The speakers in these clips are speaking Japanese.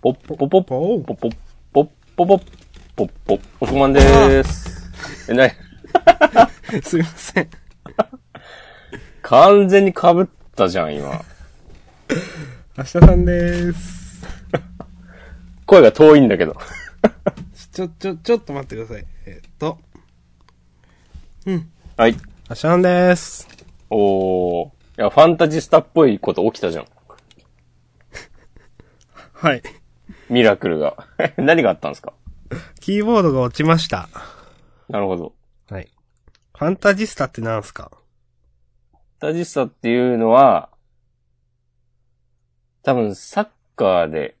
ポッポポッポポッポッポッポポッポッポッおしこまんでーす。え、なに すいません。完全に被ったじゃん、今。明日さんでーす。声が遠いんだけど。ちょ、ちょ、ちょっと待ってください。えっと。はい。明日さんでーす。おー。いや、ファンタジスタっぽいこと起きたじゃん。はい。ミラクルが。何があったんですか？キーボードが落ちました。なるほど。はい。ファンタジスタってなんすか？ファンタジスタっていうのは、多分サッカーで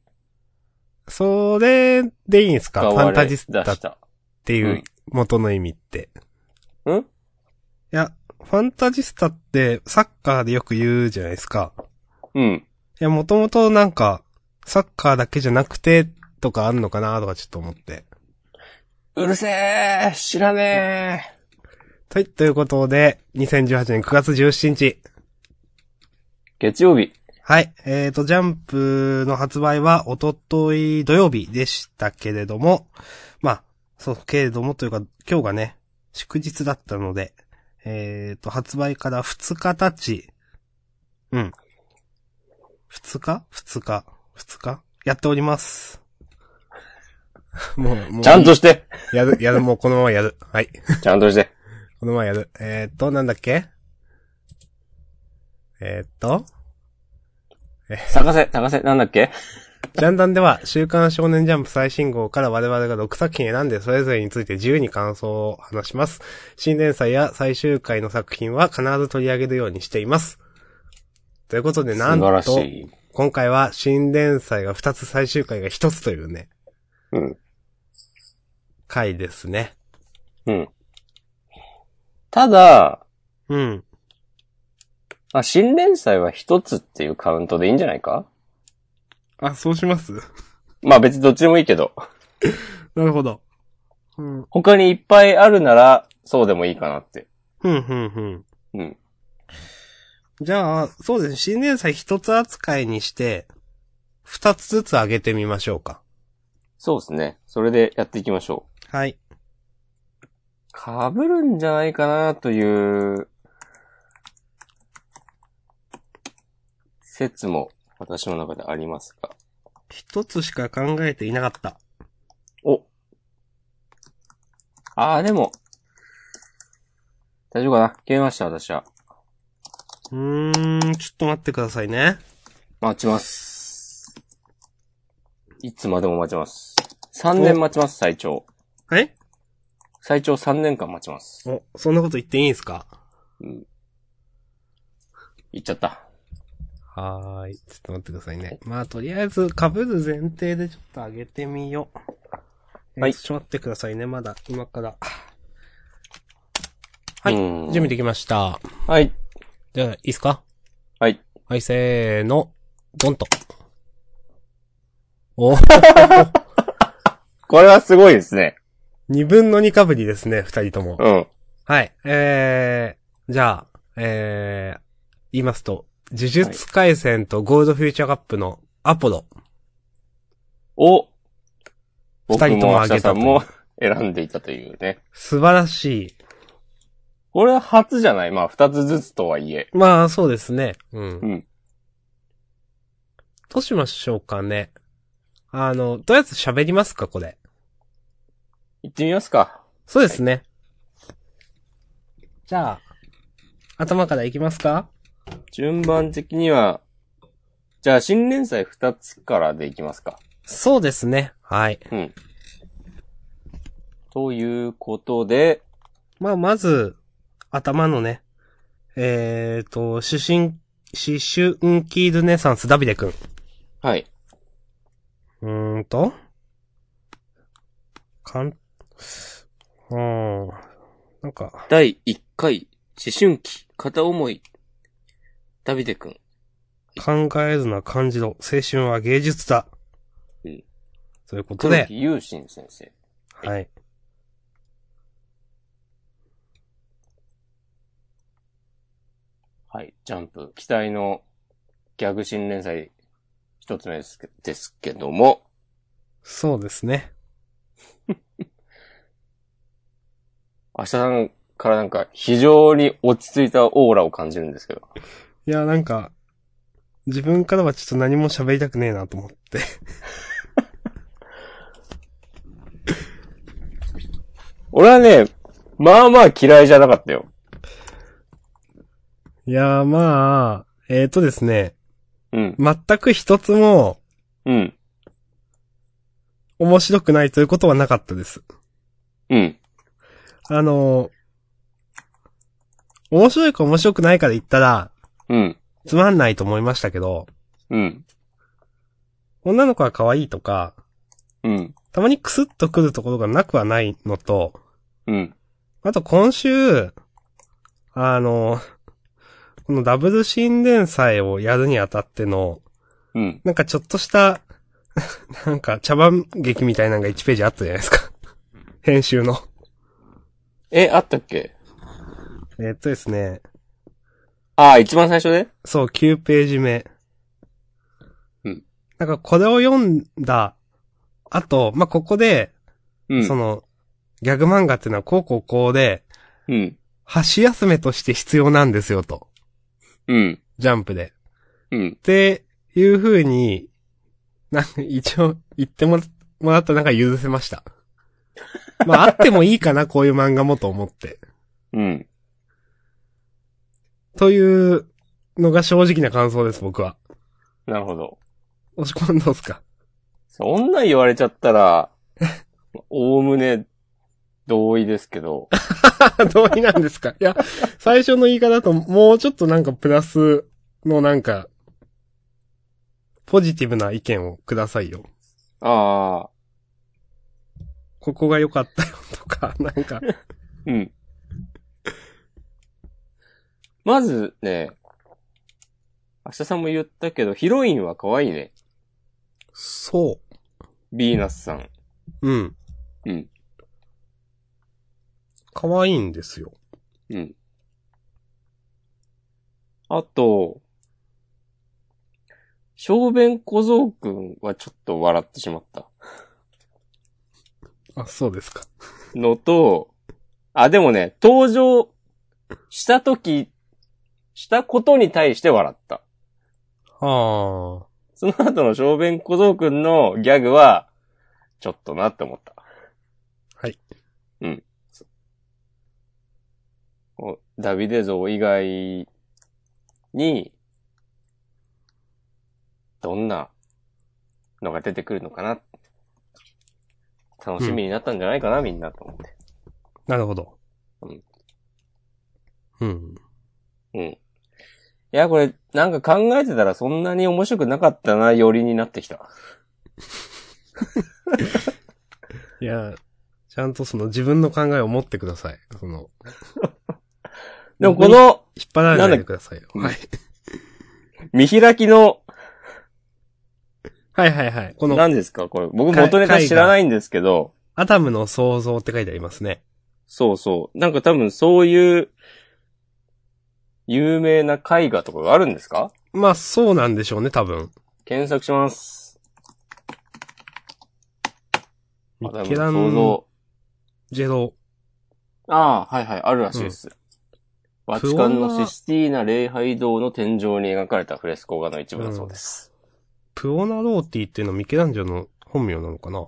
それでいいんすか？ファンタジスタっ。ていううん元の意味って。ん？いや、ファンタジスタってサッカーでよく言うじゃないですか。うん。いや、もともとなんか、サッカーだけじゃなくて、とかあんのかなとかちょっと思って。うるせー知らねはい、ということで、2018年9月17日。ー月曜日。はい、えーと、ジャンプの発売は、おととい土曜日でしたけれども、まあ、そう、けれどもというか、今日がね、祝日だったので、えーと、発売から2日経ち、うん。2日 ?2 日 ?2 日？やっております。もう、もう。ちゃんとしてやる、やる、もうこのままやる。はい。ちゃんとして。このままやる。えー、っと、なんだっけ？えー、っと、探せ、探せ、なんだっけ？ジャンダンでは、週刊少年ジャンプ最新号から我々が6作品選んで、それぞれについて自由に感想を話します。新連載や最終回の作品は必ず取り上げるようにしています。ということで、なん素晴らしと、い。今回は新連載が2つ、最終回が1つというね、うん。回ですね。うん。ただ、うん。あ、新連載は一つっていうカウントでいいんじゃないか？あ、そうします？まあ別にどっちでもいいけど。なるほど。うん、他にいっぱいあるなら、そうでもいいかなって。ふんふんふん。うん。じゃあ、そうですね。新年祭一つ扱いにして、二つずつ上げてみましょうか。そうですね。それでやっていきましょう。はい。被るんじゃないかなという、説も私の中でありますが。一つしか考えていなかった。お。ああ、でも、大丈夫かな？決めました、私は。うーん、ちょっと待ってくださいね。待ちます。いつまでも待ちます。3年待ちます、最長。はい最長3年間待ちます。お、そんなこと言っていいんですか？うん。言っちゃった。はーい。ちょっと待ってくださいね。まあ、とりあえず、被る前提でちょっと上げてみよう。えーはいちょっと待ってくださいね。まだ、今から。はいうん準備できました。はい。じゃあ、いいっすか？はい。はい、せーの。ドンと。お これはすごいですね。二分の二かぶりですね、二人とも。うん。はい。えー、じゃあ、えー、言いますと、呪術回戦とゴールドフューチャーカップのアポロ。を、僕二人ともも挙げたと日さんも選んでいたというね。素晴らしこれは初じゃない？まあ、二つずつとはいえ。い。まあ、そうですね。うん。うん。どうしましょうかね。あの、とりあえず喋りますか、これ。行ってみますか。そうですね。じゃあ、頭からいきますか？順番的には、じゃあ新連載二つからでいきますか。そうですね。はい。うん。ということで、まあ、まず、頭のね、えーと、主審、思春期ルネサンスダビデ君。はい。うーんと、かん、うーん、なんか、第1回、思春期、片思い、ダビデくん。考えるな感じろ、青春は芸術だ。うんということで黒、木優心先生。はい。はい。ジャンプ。期待のギャグ新連載一つ目ですけですけども、そうですね。明日さんからなんか非常に落ち着いたオーラを感じるんですけど。いや、なんか、自分からはちょっと何も喋りたくねえなと思って。俺はね、まあまあ嫌いじゃなかったよ。いや、まあ、えーとですね、うん。全く一つもうん。面白くないということはなかったです。うん。あの、面白いか面白くないかで言ったら、うん。つまんないと思いましたけど、うん。女の子は可愛いとか、うん。たまにクスッとくるところがなくはないのと、うん。あと今週、あの、このダブル神殿祭をやるにあたっての、うん。なんかちょっとした、なんか茶番劇みたいなのが1ページあったじゃないですか。編集の。え、あったっけ？えーっとですね、ああ、一番最初で？そう、9ページ目。うん。なんかこれを読んだ後、まあ、ここで、うん。その、ギャグ漫画っていうのはこうこうこうで、うん。箸休めとして必要なんですよと。うん。ジャンプで。うん。っていう風に、なんか一応言ってもらもらったらなんか許せました。まあ、あってもいいかな、こういう漫画もと思って。うん。というのが正直な感想です、僕は。なるほど。押し込んどうすか？そんなん言われちゃったら、おおむね同意ですけど。同意なんですか？いや、最初の言い方だともうちょっとなんかプラスのなんか、ポジティブな意見をくださいよ。ああ、ここが良かったよとか、なんか。うん。まずね、明日さんも言ったけど、ヒロインは可愛いね。そビーナスさん。う。うん。うん。可愛いんですよ。うん。あと、小弁小僧くんはちょっと笑ってしまった。あ、そうですか。のと、あ、でもね、登場したとき、したことに対して笑った。ああ。その後の小弁小僧くんのギャグは、ちょっとなって思った。はい。うん。おダビデ像以外に、どんなのが出てくるのかな？楽しみになったんじゃないかな、みんなと思って。なるほど。うん。うん。うん。いや、これ、なんか考えてたらそんなに面白くなかったな、よりになってきた。いや、ちゃんとその自分の考えを持ってください。その、でもこの引っ張られないでくださいよ。はい。見開きの、はいはいはい。この、何ですか？これ、僕元ネタ知らないんですけど、アダムの創造って書いてありますね。そうそう。なんか多分そういう、有名な絵画とかがあるんですか？まあ、そうなんでしょうね、多分。検索します。ミケラン。ジェロ。ああ、はいはい、あるらしいです。バチカンのシスティーナ礼拝堂の天井に描かれたフレスコ画の一部だそうです。ブオナローティっていうのはミケランジェロの本名なのかな？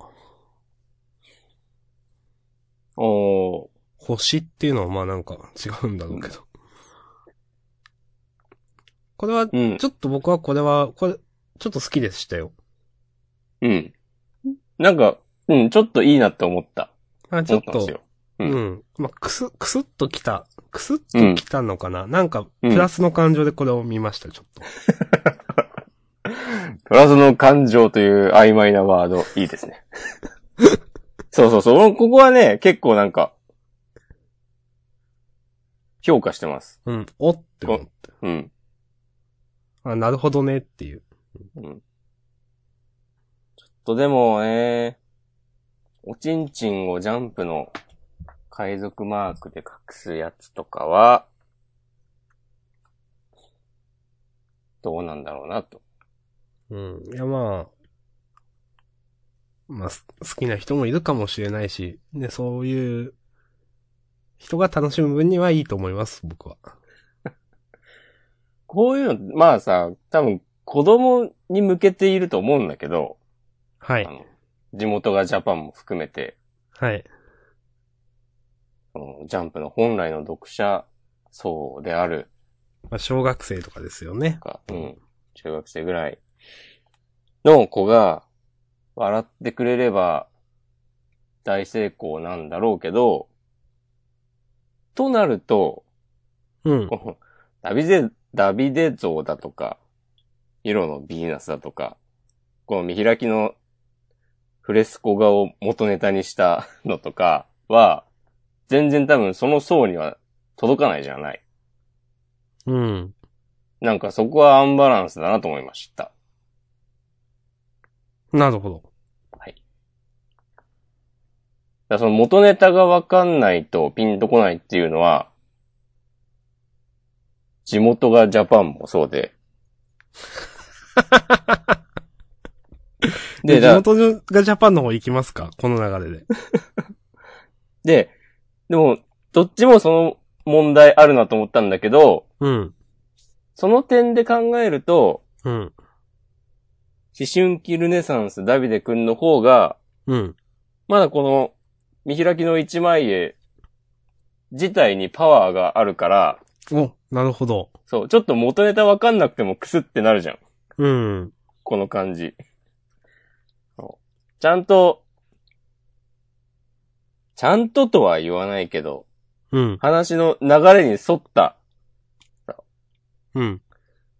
おー。星っていうのはまあなんか違うんだろうけど。これは、うん。ちょっと僕はこれは、これ、ちょっと好きでしたよ。うん。なんか、うん、ちょっといいなって思った。あちょっと、思ったん。ううんん。まあ、くす、くすっときた。くすっときたのかな、なんか、プラスの感情でこれを見ました、ちょっと。プラスの感情という曖昧なワード、いいですね。そうそうそう。ここはね、結構なんか、評価してます。うん。おって思って。うん。あ、なるほどねっていう。うん。ちょっとでもね、おちんちんをジャンプの海賊マークで隠すやつとかは、どうなんだろうなと。うん。いやまあ、まあ、す好きな人もいるかもしれないし、ね、そういう人が楽しむ分にはいいと思います、僕は。こういうの、まあさ、多分子供に向けていると思うんだけど、はい。地元がジャパンも含めて、はい。そのジャンプの本来の読者層であるまあ、小学生とかですよね。か、うん、中学生ぐらいの子が笑ってくれれば大成功なんだろうけど、となると、うん。ダビデ、ダビデ像だとか、色のヴィーナスだとか、この見開きのフレスコ画を元ネタにしたのとかは、全然多分その層には届かないじゃない。うん。なんかそこはアンバランスだなと思いました。なるほど。はい。だその元ネタがわかんないとピンとこないっていうのは、地元がジャパンもそうで。で、地元がジャパンの方行きますか？この流れで。で、でも、どっちもその問題あるなと思ったんだけど、うん。その点で考えると、うん。思春期ルネサンスダビデ君の方が、うん。まだこの見開きの一枚絵自体にパワーがあるから、お、なるほど。そう、ちょっと元ネタわかんなくてもクスってなるじゃん。うん。この感じ。そうちゃんと、ちゃんととは言わないけど、うん。話の流れに沿ったうん。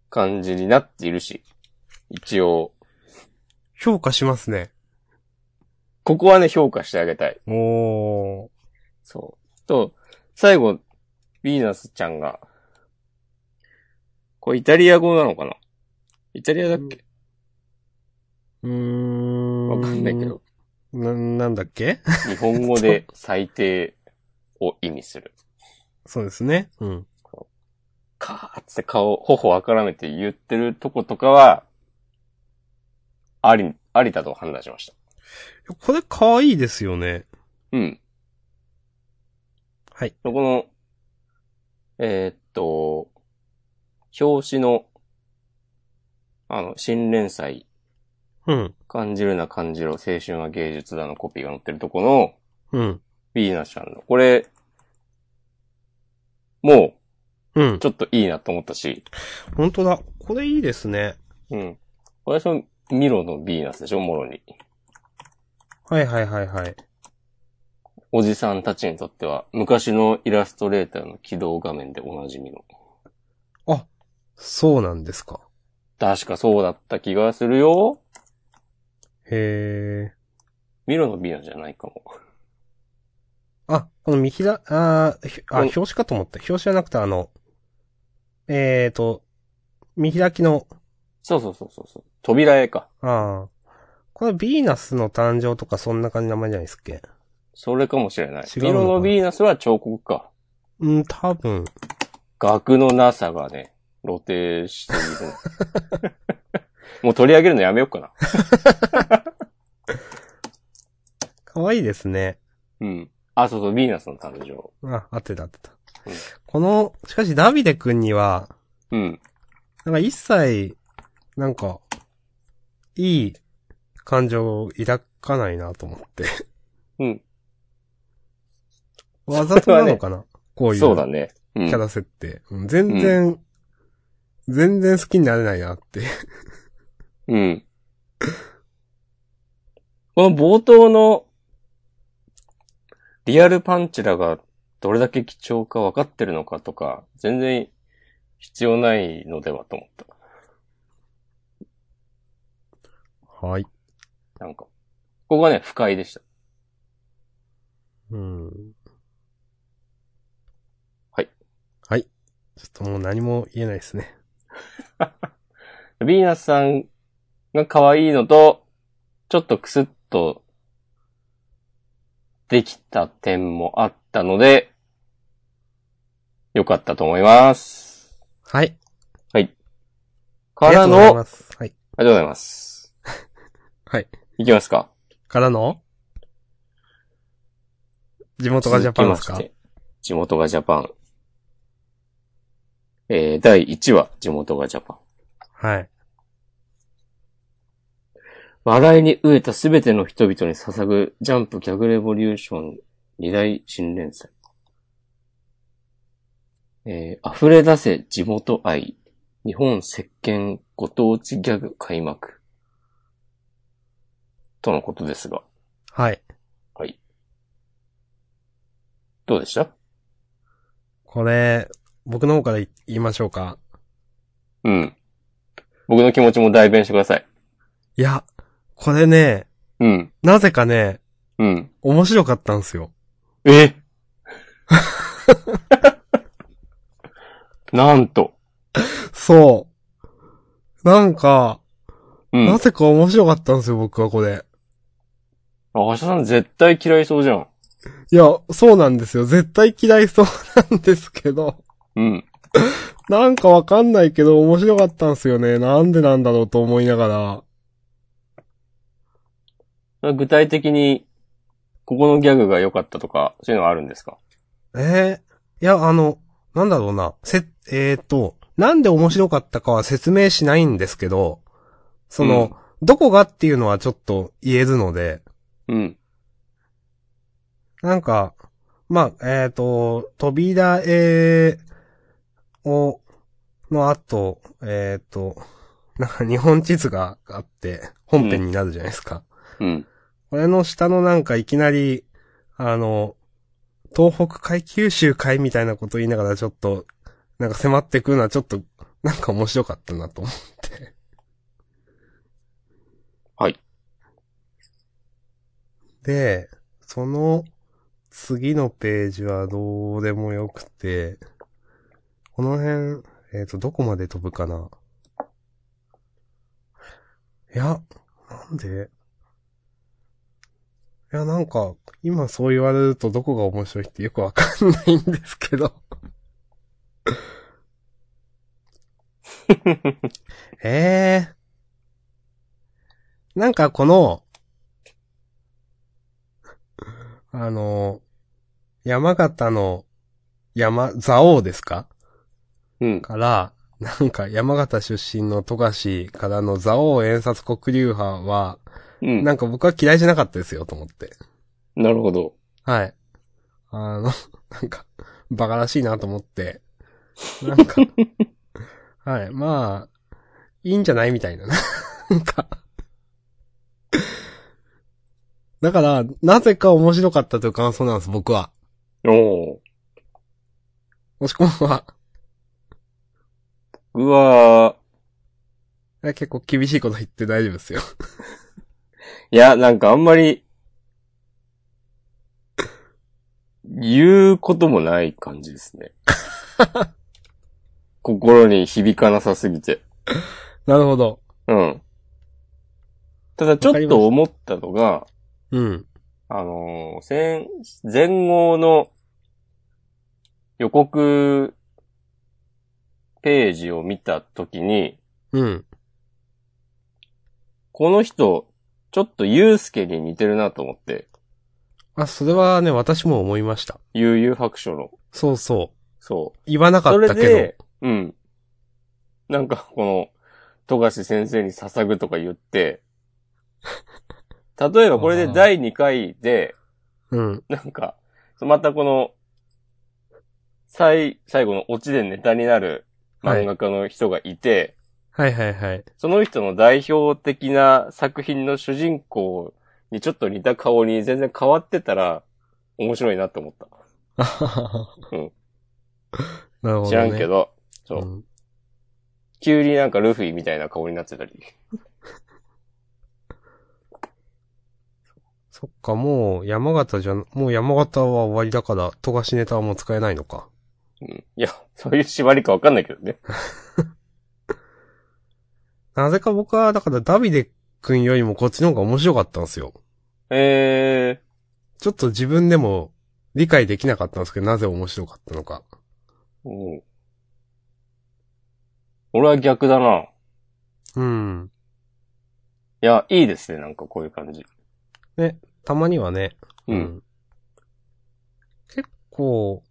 感じになっているし、一応、評価しますね。ここはね、評価してあげたい。おー。そう。と、最後、ヴィーナスちゃんが、これイタリア語なのかな？イタリアだっけ？うーん。わかんないけど。。な、なんだっけ？日本語で最低を意味する。そうですね。うん。カーって顔、頬をからめて言ってるとことかは、あり、ありだと判断しました。これ可愛いですよね。うん。はい。この、えーっと、表紙の、あの、新連載、うん。感じるな感じろ、青春は芸術だのコピーが載ってるとこの、うん。ビーナスちゃんの、これ、もうんう、。ちょっといいなと思ったし、本当だ。これいいですね。うん。これはミロのビーナスでしょ、もろに。はいはいはいはい。おじさんたちにとっては、昔のイラストレーターの起動画面でおなじみの。あ、そうなんですか。確かそうだった気がするよ。へー。ミロのビーナスじゃないかも。あ、この見開、あーひあ、うん表紙かと思った。表紙じゃなくてあの、えーと、見開きの、そうそうそうそうそう。扉絵か。ああ。これヴィーナスの誕生とかそんな感じの名前じゃないですっけ？それかもしれない。違うのかな？ミロのビーナスは彫刻か。うん、多分。額のなさがね、露呈している。もう取り上げるのやめようかな。可愛いですね。うん。あ、そうそう、ヴィーナスの誕生。あ、合ってた合ってた。うんこの、しかしダビデ君には、うん。なんか一切、なんか、いい感情を抱かないなと思って。うん。わざとなのかな、こういう。そうだね。うんキャラ設定。うん全然、全然好きになれないなって。うん。この冒頭の、リアルパンチラがどれだけ貴重か分かってるのかとか、全然必要ないのではと思った。はい。なんか、ここがね、不快でした。うん。はい。はい。ちょっともう何も言えないですね。ヴィーナスさんが可愛いのと、ちょっとクスッとできた点もあったので、よかったと思います。はい。からの、ありがとうありがとうございます。はい。いきますか。からの？地元がジャパンですか？続きまして地元がジャパン。えー、第1話、地元がジャパン。はい。笑いに飢えたすべての人々に捧ぐジャンプギャグレボリューション二大新連載。えー、溢れ出せ地元愛。日本石鹸ご当地ギャグ開幕。とのことですが。はい。はい。どうでした？これ、僕の方から言いましょうか。うん。僕の気持ちも代弁してください。いや、これね、うん。なぜかね、うん。面白かったんですよ。え？なんと。そう。なんか、うん。なぜか面白かったんですよ、僕はこれ。あ、橋田さん絶対嫌いそうじゃん。いや、そうなんですよ。絶対嫌いそうなんですけど。うん。なんかわかんないけど面白かったんですよね。なんでなんだろうと思いながら。具体的に、ここのギャグが良かったとか、そういうのはあるんですか？ええいや、あの、なんだろうな。せ、えっ、と、なんで面白かったかは説明しないんですけど、その、どこがっていうのはちょっと言えるので、うん。なんか、まあ、えっ、と、扉絵を、の後、えっ、と、なんか日本地図があって、本編になるじゃないですか。うん。これの下のなんかいきなり、あの、東北海九州海みたいなこと言いながらちょっと、なんか迫ってくるのはちょっと、なんか面白かったなと思って。はい。で、その次のページはどうでもよくて、この辺、えっ、と、どこまで飛ぶかな。いや、なんで？いや、なんか、今そう言われるとどこが面白いってよくわかんないんですけど。ええなんかこの、あの、山形の山、蔵王ですか？うん。から、なんか山形出身の富樫からの蔵王演殺黒竜派は、うん。なんか僕は嫌いじゃなかったですよと思って。なるほど。はい。あの、なんか、バカらしいなと思って。なんか、はい、まあ、いいんじゃないみたいな。なんか。だから、なぜか面白かったという感想なんです、僕は。おー。もしくは、僕は、結構厳しいこと言って大丈夫ですよ。いや、なんかあんまり、言うこともない感じですね。心に響かなさすぎて。なるほど。うん。ただちょっと思ったのが、うん。あのー前、前後の予告ページを見たときに、うん。この人、ちょっとユうスケに似てるなと思って、あ、それはね、私も思いました。悠々白書の。そうそう。そう。言わなかそれったけど。で、うん。なんか、この、富樫先生に捧ぐとか言って、例えばこれで第2回で、うん。なんか、またこの、最、最後のオチでネタになる漫画家の人がいて、はいはいはい。その人の代表的な作品の主人公にちょっと似た顔に全然変わってたら、面白いなと思った。うんなるほど、ね。知らんけど、そう。うん急になんかルフィみたいな顔になってたり。そっか、もう山形じゃん、もう山形は終わりだから、富樫ネタはもう使えないのか。うん。いや、そういう縛りかわかんないけどね。なぜか僕は、だからダビデ君よりもこっちの方が面白かったんですよ。えちょっと自分でも理解できなかったんですけど、なぜ面白かったのか。ー。うん。俺は逆だな。うん。いや、いいですね、なんかこういう感じ。ね、たまにはね。うん。結構、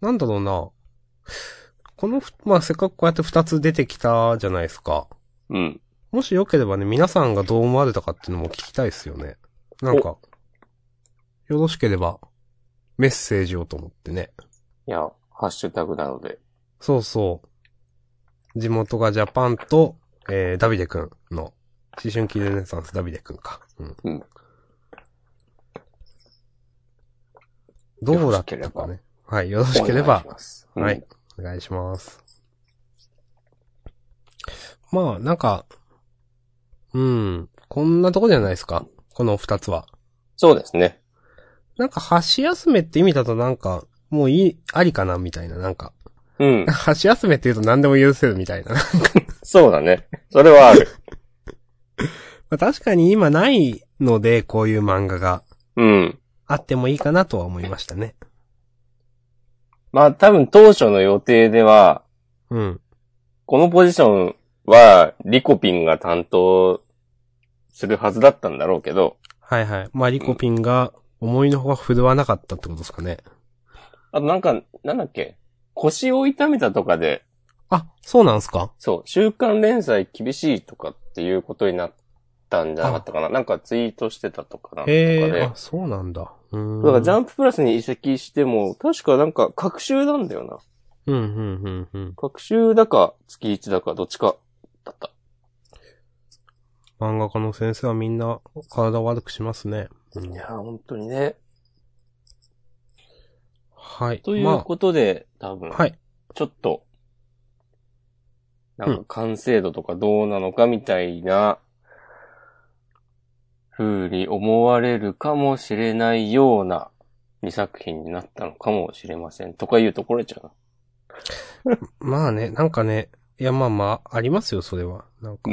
なんだろうな。このふ、まあ、せっかくこうやって二つ出てきたじゃないですか。うん。もしよければね、皆さんがどう思われたかっていうのも聞きたいですよね。なんか、よろしければ、メッセージをと思ってね。いや、ハッシュタグなので。そうそう。地元がジャパンと、えー、ダビデくんの、思春期ルネサンスダビデくんか。うん。うんどうだったかね。はい、よろしければ。はい。お願いします。まあ、なんか、うん、こんなとこじゃないですか？この二つは。そうですね。なんか、箸休めって意味だとなんか、もういい、ありかなみたいな、なんか。うん。箸休めって言うと何でも許せるみたいな。そうだね。それはある。まあ確かに今ないので、こういう漫画がうん。あってもいいかなとは思いましたね。まあ多分当初の予定では、うん。このポジションはリコピンが担当するはずだったんだろうけど、はいはい。まあ、リコピンが思いのほか振るわなかったってことですかね。あとなんか、なんだっけ、腰を痛めたとかで、あ、そうなんすか？そう、週刊連載厳しいとかっていうことになったんじゃなかったかな。なんかツイートしてたとかなんとかで。あ、そうなんだ。うーん。だからジャンププラスに移籍しても、確かなんか、各週なんだよな。うん、うん、うん、うん。各週だか、月1だか、どっちか、だった。漫画家の先生はみんな体悪くしますね。うんいやー、本当にね。はい。といまうことで、多分、あ、はい。ちょっと、なんか完成度とかどうなのかみたいな、風に思われるかもしれないような2作品になったのかもしれません。とかいうところじゃな。まあね、なんかね、いやまあまあ、ありますよ、それは。なんか。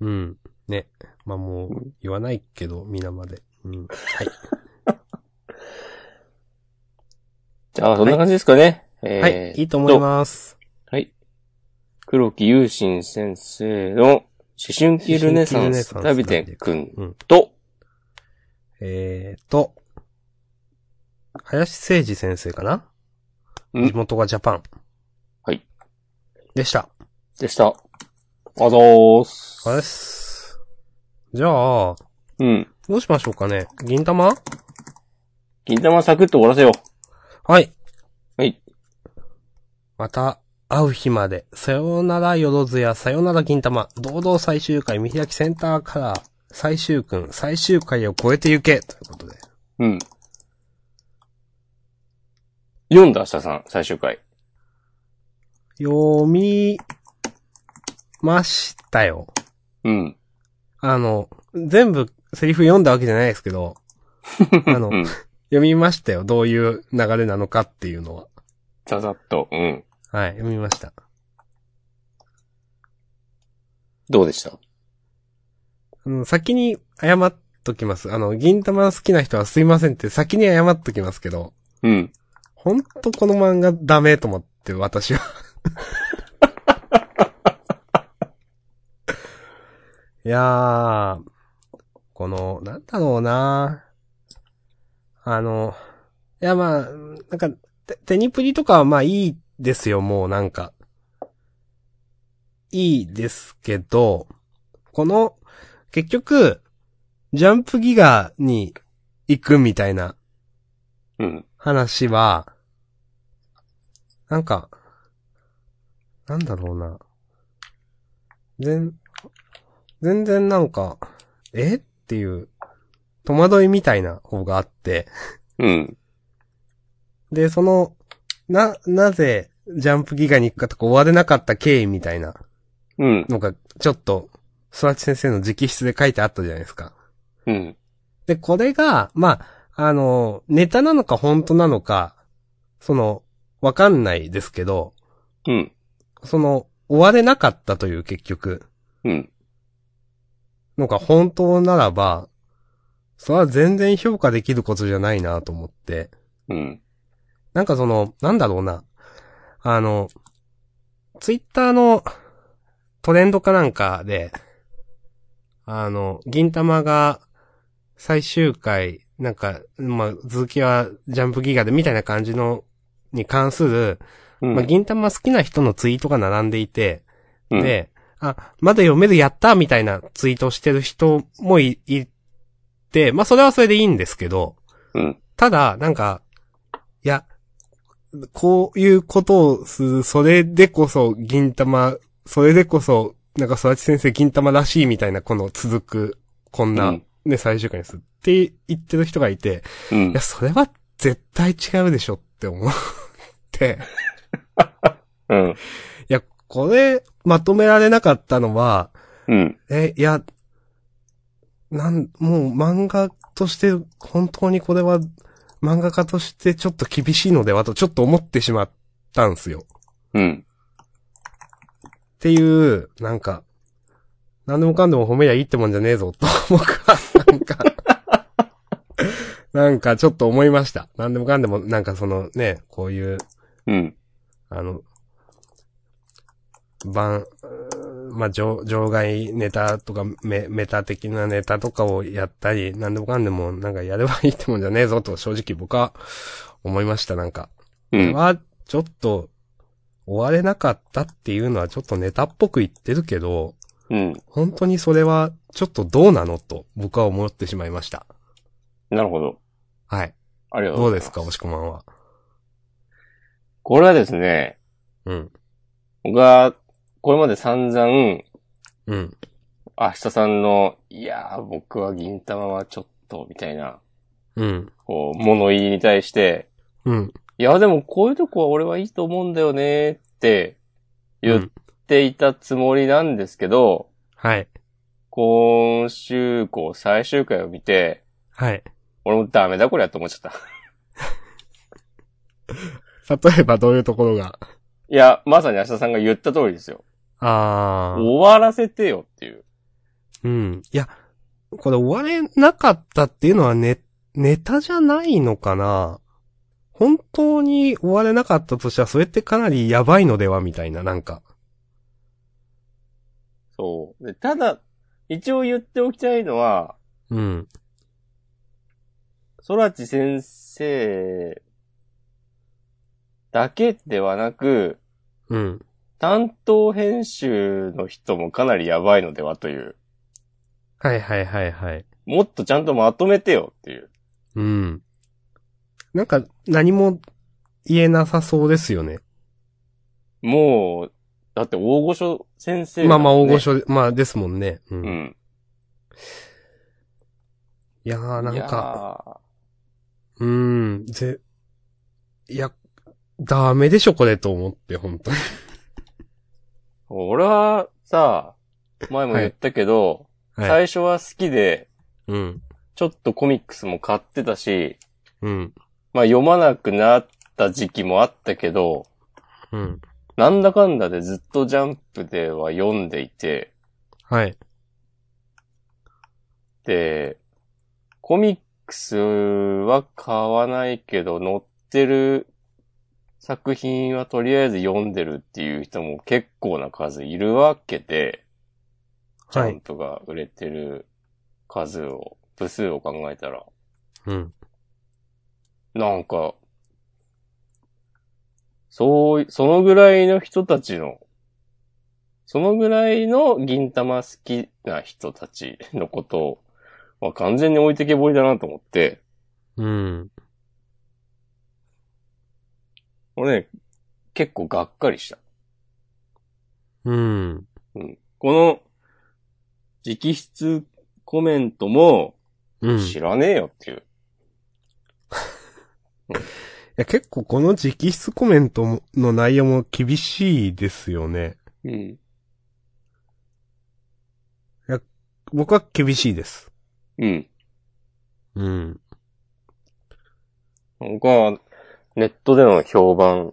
うん。ね。まあもう、言わないけど、皆まで。うん。はい。じゃあ、そんな感じですかね。えーはい、いいと思います。はい。黒木雄心先生の思春期ルネサンスダビデくんと、えーと、林誠二先生かな？うん地元がジャパン。はい。でした。でした。あざーす。あれっす。じゃあ、うん。どうしましょうかね。銀玉？銀玉サクッと終わらせよはい。う。はい。また、会う日まで。さよならよろずや、さよなら銀玉。堂々最終回、見開きセンターカラー、最終君、最終回を超えてゆけ。ということで。うん。読んだ、下さん、最終回。読み、ましたよ。うん。あの、全部セリフ読んだわけじゃないですけど、あの、うん。読みましたよ。どういう流れなのかっていうのは。ざざっと。うん。はい、読みました。どうでした？あの、先に謝っときます。あの、銀玉好きな人はすいませんって先に謝っときますけど、うん。ほんとこの漫画ダメと思って、私は。いやー、この、なんだろうなあの、いやまあ、なんか、テテニプリとかはまあいいですよ、もうなんか。いいですけど、この、結局、ジャンプギガに行くみたいなうん。話は、なんか、なんだろうな。全、全然なんか、え？っていう、戸惑いみたいな方があって、うん。で、その、な、なぜ、ジャンプギガに行くかとか終われなかった経緯みたいなうん。のが、ちょっと、育ち先生の直筆で書いてあったじゃないですか。うん。で、これが、まあ、あの、ネタなのか本当なのか、その、わかんないですけど、うん。その、終われなかったという結局、うん。のが本当ならば、それは全然評価できることじゃないなと思って、うん。なんかその、なんだろうな、あの、ツイッターのトレンドかなんかで、あの、銀玉が最終回、なんか、まあ、続きはジャンプギガでみたいな感じの、に関する、うん。まあ、銀玉好きな人のツイートが並んでいて、うん、で、あ、まだ読めるやったみたいなツイートをしてる人もい、いて、まあ、それはそれでいいんですけど、うん。ただ、なんか、いや、こういうことをする、それでこそ銀玉、それでこそ、なんか育ち先生銀玉らしいみたいな、この続く、こんな、うんね、最終回にするって言ってる人がいて、うんいや、。それは絶対違うでしょって思って、うん。いや、これ、まとめられなかったのは、うん。え、いや、なん、もう漫画として、本当にこれは、漫画家としてちょっと厳しいのではと、ちょっと思ってしまったんですよ。うん。っていう、なんか、何でもかんでも褒めりゃいいってもんじゃねえぞ、と、僕は、なんか、なんかちょっと思いました。何でもかんでも、なんかそのね、こういう、うん。あの、番、まあ、場、場外ネタとかメ、メタ的なネタとかをやったり、何でもかんでも、なんかやればいいってもんじゃねえぞと、正直僕は思いました、なんか。うん。は、ちょっと、終われなかったっていうのはちょっとネタっぽく言ってるけど、うん。本当にそれは、ちょっとどうなのと、僕は思ってしまいました。なるほど。はい。ありがとうどうですか、ございます。押し込まんは。これはですね、うん。僕は、これまで散々、うん。明日さんの、いやー、僕は銀玉はちょっと、みたいな、うん。こう、物言いに対して、うん。いや、でもこういうとこは俺はいいと思うんだよねって言っていたつもりなんですけど、はい。今週、こう、最終回を見て、はい。俺もダメだこれやと思っちゃった。例えばどういうところが？いや、まさに明日さんが言った通りですよ。あー。終わらせてよっていう。うん。いや、これ終われなかったっていうのはネ、ネタじゃないのかな？本当に終われなかったとしたら、それってかなりやばいのではみたいな、なんか。そう。でただ、一応言っておきたいのは、うん。空知先生だけではなく、うん。担当編集の人もかなりやばいのではという。はいはいはいはい。もっとちゃんとまとめてよっていう。うん。なんか、何も言えなさそうですよね。もう、だって大御所先生、まあまあ大御。所で、まあですもんね。う。うんん。いやーなんいか、やうーん、ぜ、いや、ダメでしょこれと思って、本当に。ー 俺はさ、前も言ったけど、はい。最初は好きで、うん。ちょっとコミックスも買ってたし、うん。まあ読まなくなった時期もあったけど、うん。なんだかんだでずっとジャンプでは読んでいて、はい。で、コミックスは買わないけど、載ってる作品はとりあえず読んでるっていう人も結構な数いるわけで、ジはい。ャンプが売れてる数を、部数を考えたら、うん。なんか、そう、そのぐらいの人たちの、そのぐらいの銀玉好きな人たちのことは完全に置いてけぼりだなと思って、うん。俺ね、結構がっかりした。うん。うん。この、直筆コメントもうん。い知らねえよっていう。や、結構この直筆コメントもの内容も厳しいですよね。うん。僕は厳しいです。うん。うん。僕は、ネットでの評判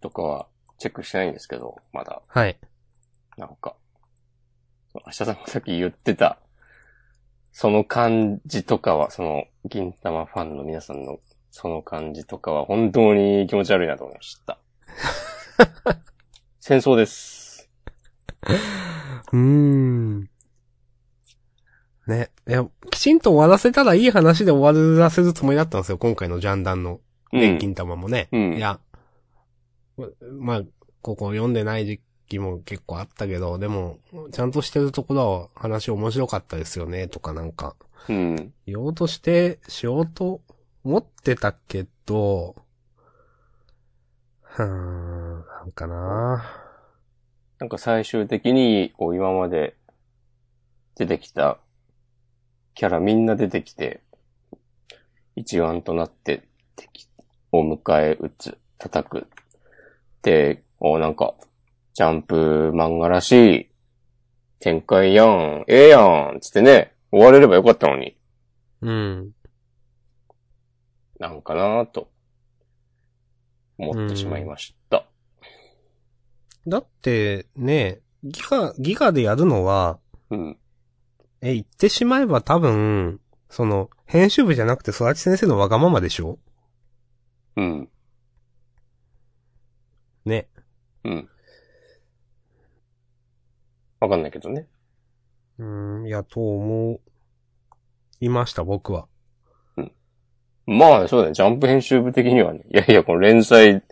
とかはチェックしてないんですけど、まだ。はい。なんか、明日さんがさっき言ってた、その感じとかは、その、銀玉ファンの皆さんのその感じとかは本当に気持ち悪いなと思いました。戦争です。うーん。ね。いや、きちんと終わらせたらいい話で終わらせるつもりだったんですよ、今回のジャンダンの錬金玉もね。うんいや、まあ、ここ読んでない時期も結構あったけど、でも、ちゃんとしてるところは話面白かったですよね、とかなんか、うん。言おうとして、しようと思ってたけど、うーん、なんかななんか最終的に、こう今まで出てきたキャラみんな出てきて、一丸となって敵を迎え撃つ、叩く。で、おなんか、ジャンプ漫画らしい展開やん、ええやん、つってね、終われればよかったのに、うん。なんかなぁと、思ってしまいました。だって、ね、ギガ、ギガでやるのは、うん。え、言ってしまえば多分、その、編集部じゃなくて育ち先生のわがままでしょ？うん。ね。うん。わかんないけどね。うーん、いや、と思いました、僕は。まあ、そうだね。ジャンプ編集部的にはね。いやいや、この連載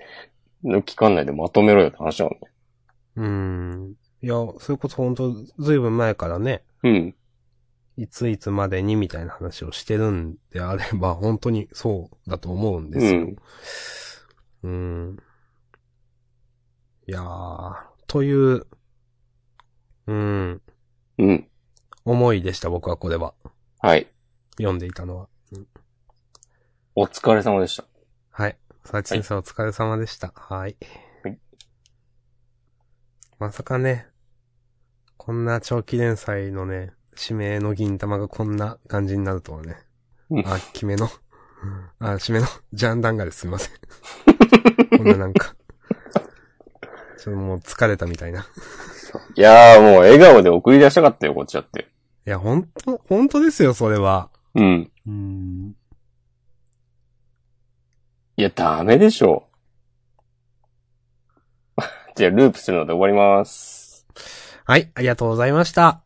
の期間内でまとめろよって話なのね。うーん。いや、それこそ本当ずいぶん前からね、うん。いついつまでにみたいな話をしてるんであれば、本当にそうだと思うんですよ。うーん。いやー、という、うーん、うん。思いでした、僕はこれは。はい。読んでいたのは。お疲れ様でした。はい。佐々木先生お疲れ様でした。はい。はいまさかね、こんな長期連載のね、指名の銀玉がこんな感じになるとはね。うんあ、決めの、あ、締めの、ジャンダンガですいません。こんななんか、ちょっともう疲れたみたいな。いやーもう笑顔で送り出したかったよ、こっちだって。いや、ほんと、ほんとですよ、それは。うん。うーん。いや、ダメでしょ。じゃあ、ループするので終わります。はい、ありがとうございました。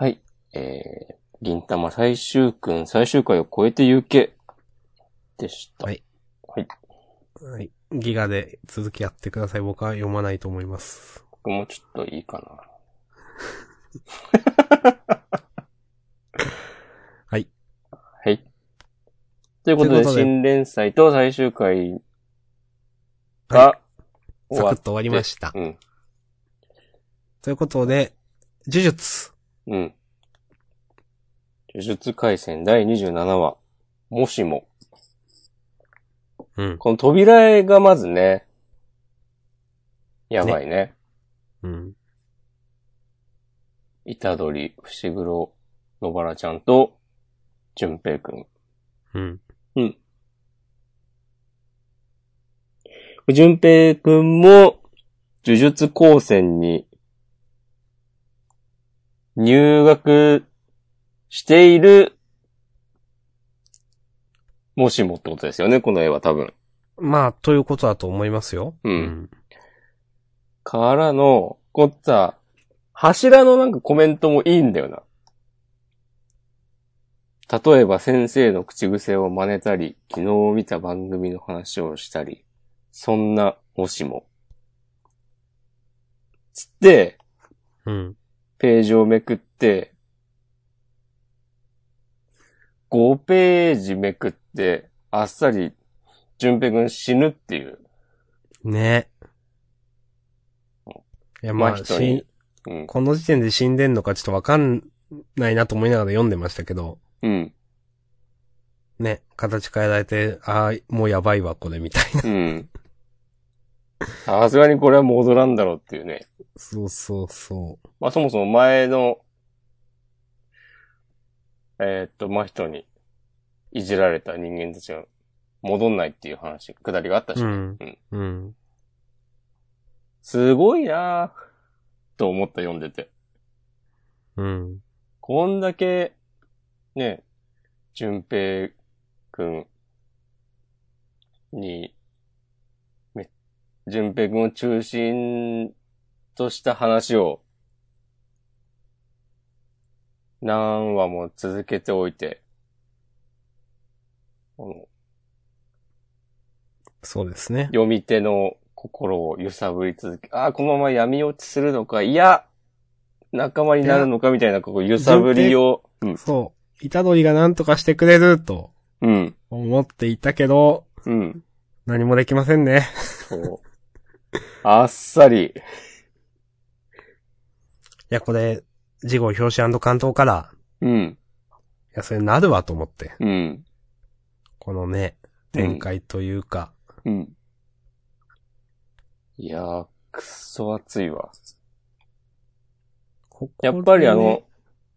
はい。えー、銀玉最終君、最終回を超えて行け。でした。はいはい。はい。ギガで続きやってください。僕は読まないと思います。僕もちょっといいかな。はい。はい。ということで、新連載と最終回はが終わっサクッと終わりました。うん。ということで、呪術。うん。呪術回戦第27話。もしも。うん。この扉絵がまずね、やばいね。うん。虎取、伏黒、野原ちゃんと、淳平くん。うん。淳平くんも、呪術高専に、入学している、もしもってことですよね、この絵は多分。まあ、ということだと思いますよ。うんからの、こっさ、柱のなんかコメントもいいんだよな。例えば先生の口癖を真似たり、昨日見た番組の話をしたり、そんな、もしも。つって、うん。ページをめくって、5ページめくって、あっさり、淳平くん死ぬっていう。ねいや、まあ、まあ人にし、うん。この時点で死んでんのかちょっとわかんないなと思いながら読んでましたけど、うん。ね、形変えられて、ああ、もうやばいわ、これ、みたいな。うん。さすがにこれは戻らんだろうっていうね。そうそうそまあそもそも前の、えーっと、真人にいじられた人間たちが戻んないっていう話、くだりがあったし、う。うんうん。うん。すごいなぁ、と思った読んでて。うん。こんだけ、ね、淳平くんに、め、淳平くんを中心とした話を何話も続けておいて、そうですね。読み手の心を揺さぶり続け、ああ、このまま闇落ちするのか、いや、仲間になるのかみたいな、こう揺さぶりを、うん、そう。イタドリが何とかしてくれるとうん、思っていたけど、うん、何もできませんね。そう。あっさり、いや、これ、事後表紙関東から、うん、いや、それなるわと思って。うん、このね、展開というか。うん。いやー、くっそ熱いわ。ここやっぱりあの、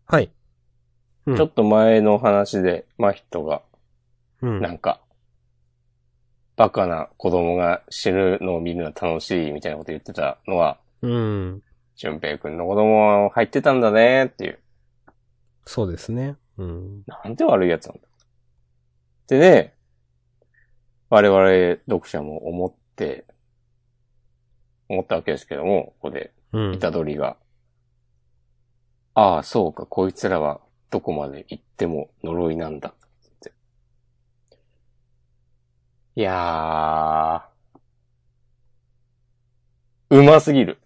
はい。うんちょっと前の話で、真人が、うん。なんか、バカな子供が死ぬのを見るのは楽しいみたいなこと言ってたのは、うん。俊平くんの子供は入ってたんだねっていう。そうですね。うん。なんて悪いやつなんだ。でね、我々読者も思って、思ったわけですけども、ここで、うん。虎取が、ああ、そうか、こいつらはどこまで行っても呪いなんだ。っていやー、うますぎる。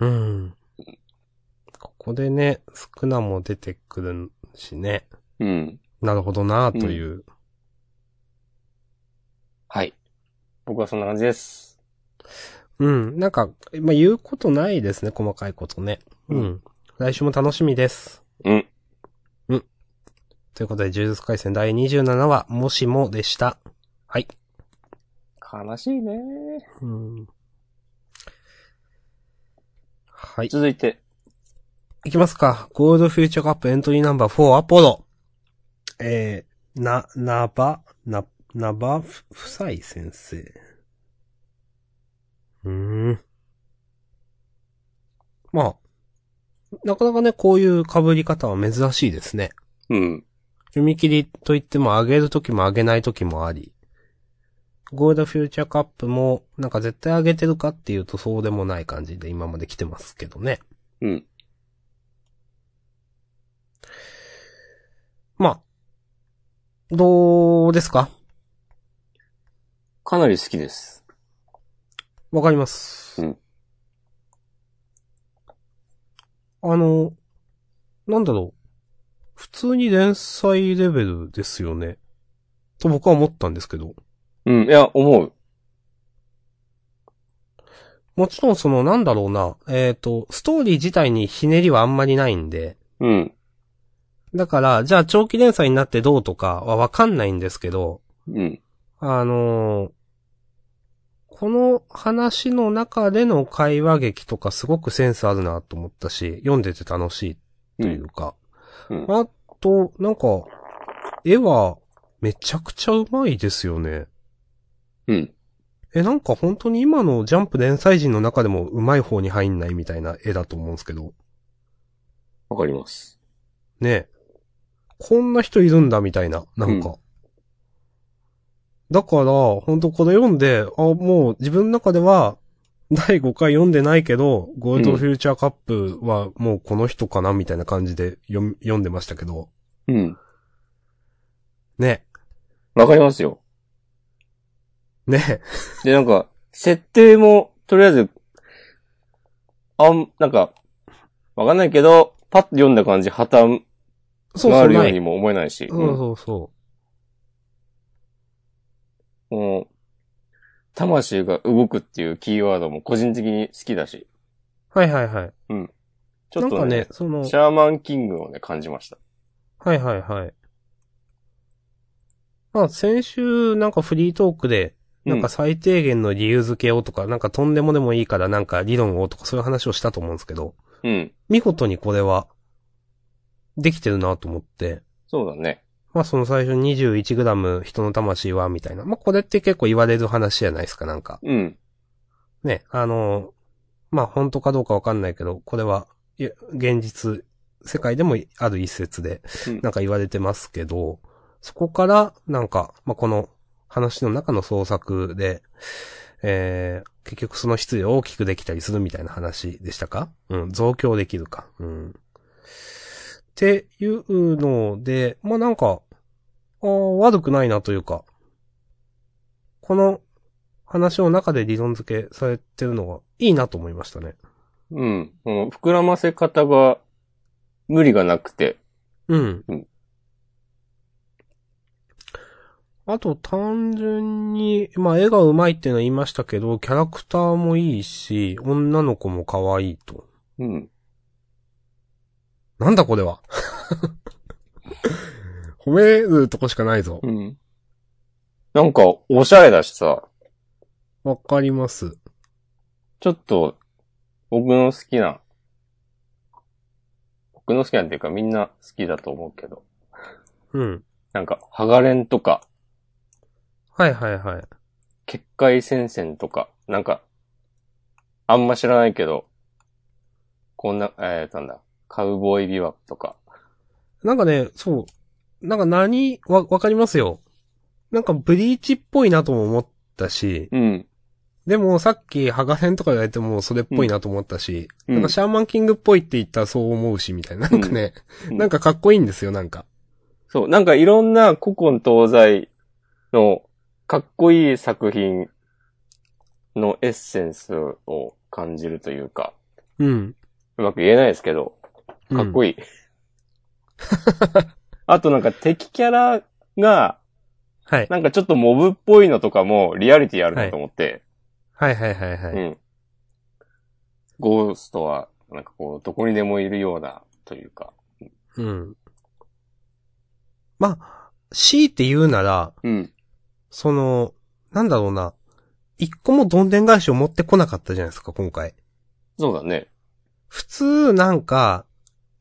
うん。ここでね、少なも出てくるしね。うん。なるほどなという。はい。僕はそんな感じです。うん。なんか、まあ、言うことないですね、細かいことね。う。うん来週も楽しみです。うん。ということで、呪術回戦第27話、もしもでした。はい。悲しいねうん。はい。続いて、いきますか。ゴールドフューチャーカップエントリーナンバー4アポロ。えー、な、なば、な、なばふ、夫妻先生。うーん。まあ、なかなかね、こういう被り方は珍しいですね。うん。読み切りといっても上げるときも上げないときもあり。ゴールドフューチャーカップも、なんか絶対上げてるかっていうとそうでもない感じで今まで来てますけどね。うん。まあ、どうですか？かなり好きです。わかります。うんあの、なんだろう。普通に連載レベルですよね。と僕は思ったんですけど。うん。いや、思う。もちろんその、なんだろうな。えっ、と、ストーリー自体にひねりはあんまりないんで。うん。だから、じゃあ長期連載になってどうとかはわかんないんですけど、うん。あのーこの話の中での会話劇とかすごくセンスあるなと思ったし、読んでて楽しいというか。うん。あと、なんか、絵はめちゃくちゃうまいですよね。うん。え、なんか本当に今のジャンプ連載人の中でもうまい方に入んないみたいな絵だと思うんですけど。わかります。ねこんな人いるんだみたいな、なんか。だから、本当これ読んで、あ、もう自分の中では、第5回読んでないけど、ゴールドフューチャーカップはもうこの人かなみたいな感じで読み読んでましたけど、うん。ね、わかりますよ。ね、で、なんか、設定も、とりあえず、あん、なんか、わかんないけど、パッと読んだ感じ、破綻そう。があるようにも思えないし。そうそうそうんもう魂が動くっていうキーワードも個人的に好きだし。う。はいはいはい。ちょっとねなんかね、、その、シャーマンキングをね、感じました。はいはいはい。まあ、先週なんかフリートークで、なんか最低限の理由付けをとか、なんかとんでもでもいいからなんか理論をとかそういう話をしたと思うんですけど、うん。見事にこれは、できてるなと思って、そうだね。まあその最初 21g 人の魂は、みたいな。まあこれって結構言われる話じゃないですか、なんか。うん。ね、あの、まあ本当かどうかわかんないけど、これは、現実、世界でもある一説で、うんなんか言われてますけど、そこから、なんか、まあこの話の中の創作で、えー、結局その質量を大きくできたりするみたいな話でしたか？うん、増強できるか。うん。っていうので、まあ、なんか、悪くないなというか、この話を中で理論付けされてるのがいいなと思いましたね。うん。この膨らませ方が無理がなくて、うん。うんあと単純に、まあ絵が上手いっていうのは言いましたけど、キャラクターもいいし、女の子も可愛いと。うん。なんだこれは。褒めるとこしかないぞ。うん。なんか、おしゃれだしさ、わかります。ちょっと、僕の好きな、僕の好きなっていうかみんな好きだと思うけど、うん。なんか、ハガレンとか、はいはいはい。結界戦線とか、なんか、あんま知らないけど、こんな、えー、なんだ、カウボーイビワとか、なんかね、そう。なんか何、わ、わかりますよ。なんかブリーチっぽいなとも思ったし、うん。でもさっきハガレンとか言われてもそれっぽいなと思ったし、うんなんかシャーマンキングっぽいって言ったらそう思うし、みたいな。なんかね、うんなんかかっこいいんですよ、なんか。そう、なんかいろんな古今東西のかっこいい作品のエッセンスを感じるというか、うん。うまく言えないですけど、かっこいい。いい。あとなんか敵キャラが、はい。なんかちょっとモブっぽいのとかもリアリティあるなと思って、はいはいはいはい。うん。ゴーストは、なんかこう、どこにでもいるような、というか。うん。まあ、強いて言うなら、うん。その、なんだろうな。一個もどんでん返しを持ってこなかったじゃないですか、今回。そうだね。普通、なんか、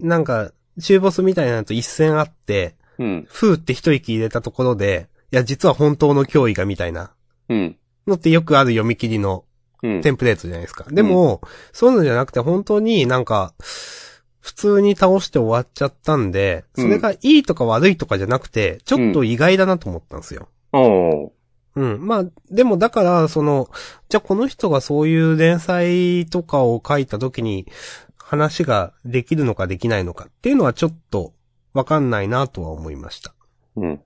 なんか、中ボスみたいなのと一戦あって、うん。ふーって一息入れたところで、いや、実は本当の脅威がみたいなうん。のってよくある読み切りのうん。テンプレートじゃないですか。でも、そういうのじゃなくて本当になんか、普通に倒して終わっちゃったんで、それがいいとか悪いとかじゃなくて、ちょっと意外だなと思ったんですよ。おーうん。まあ、でもだから、その、じゃあこの人がそういう連載とかを書いた時に、話ができるのかできないのかっていうのはちょっとわかんないなとは思いました。うん。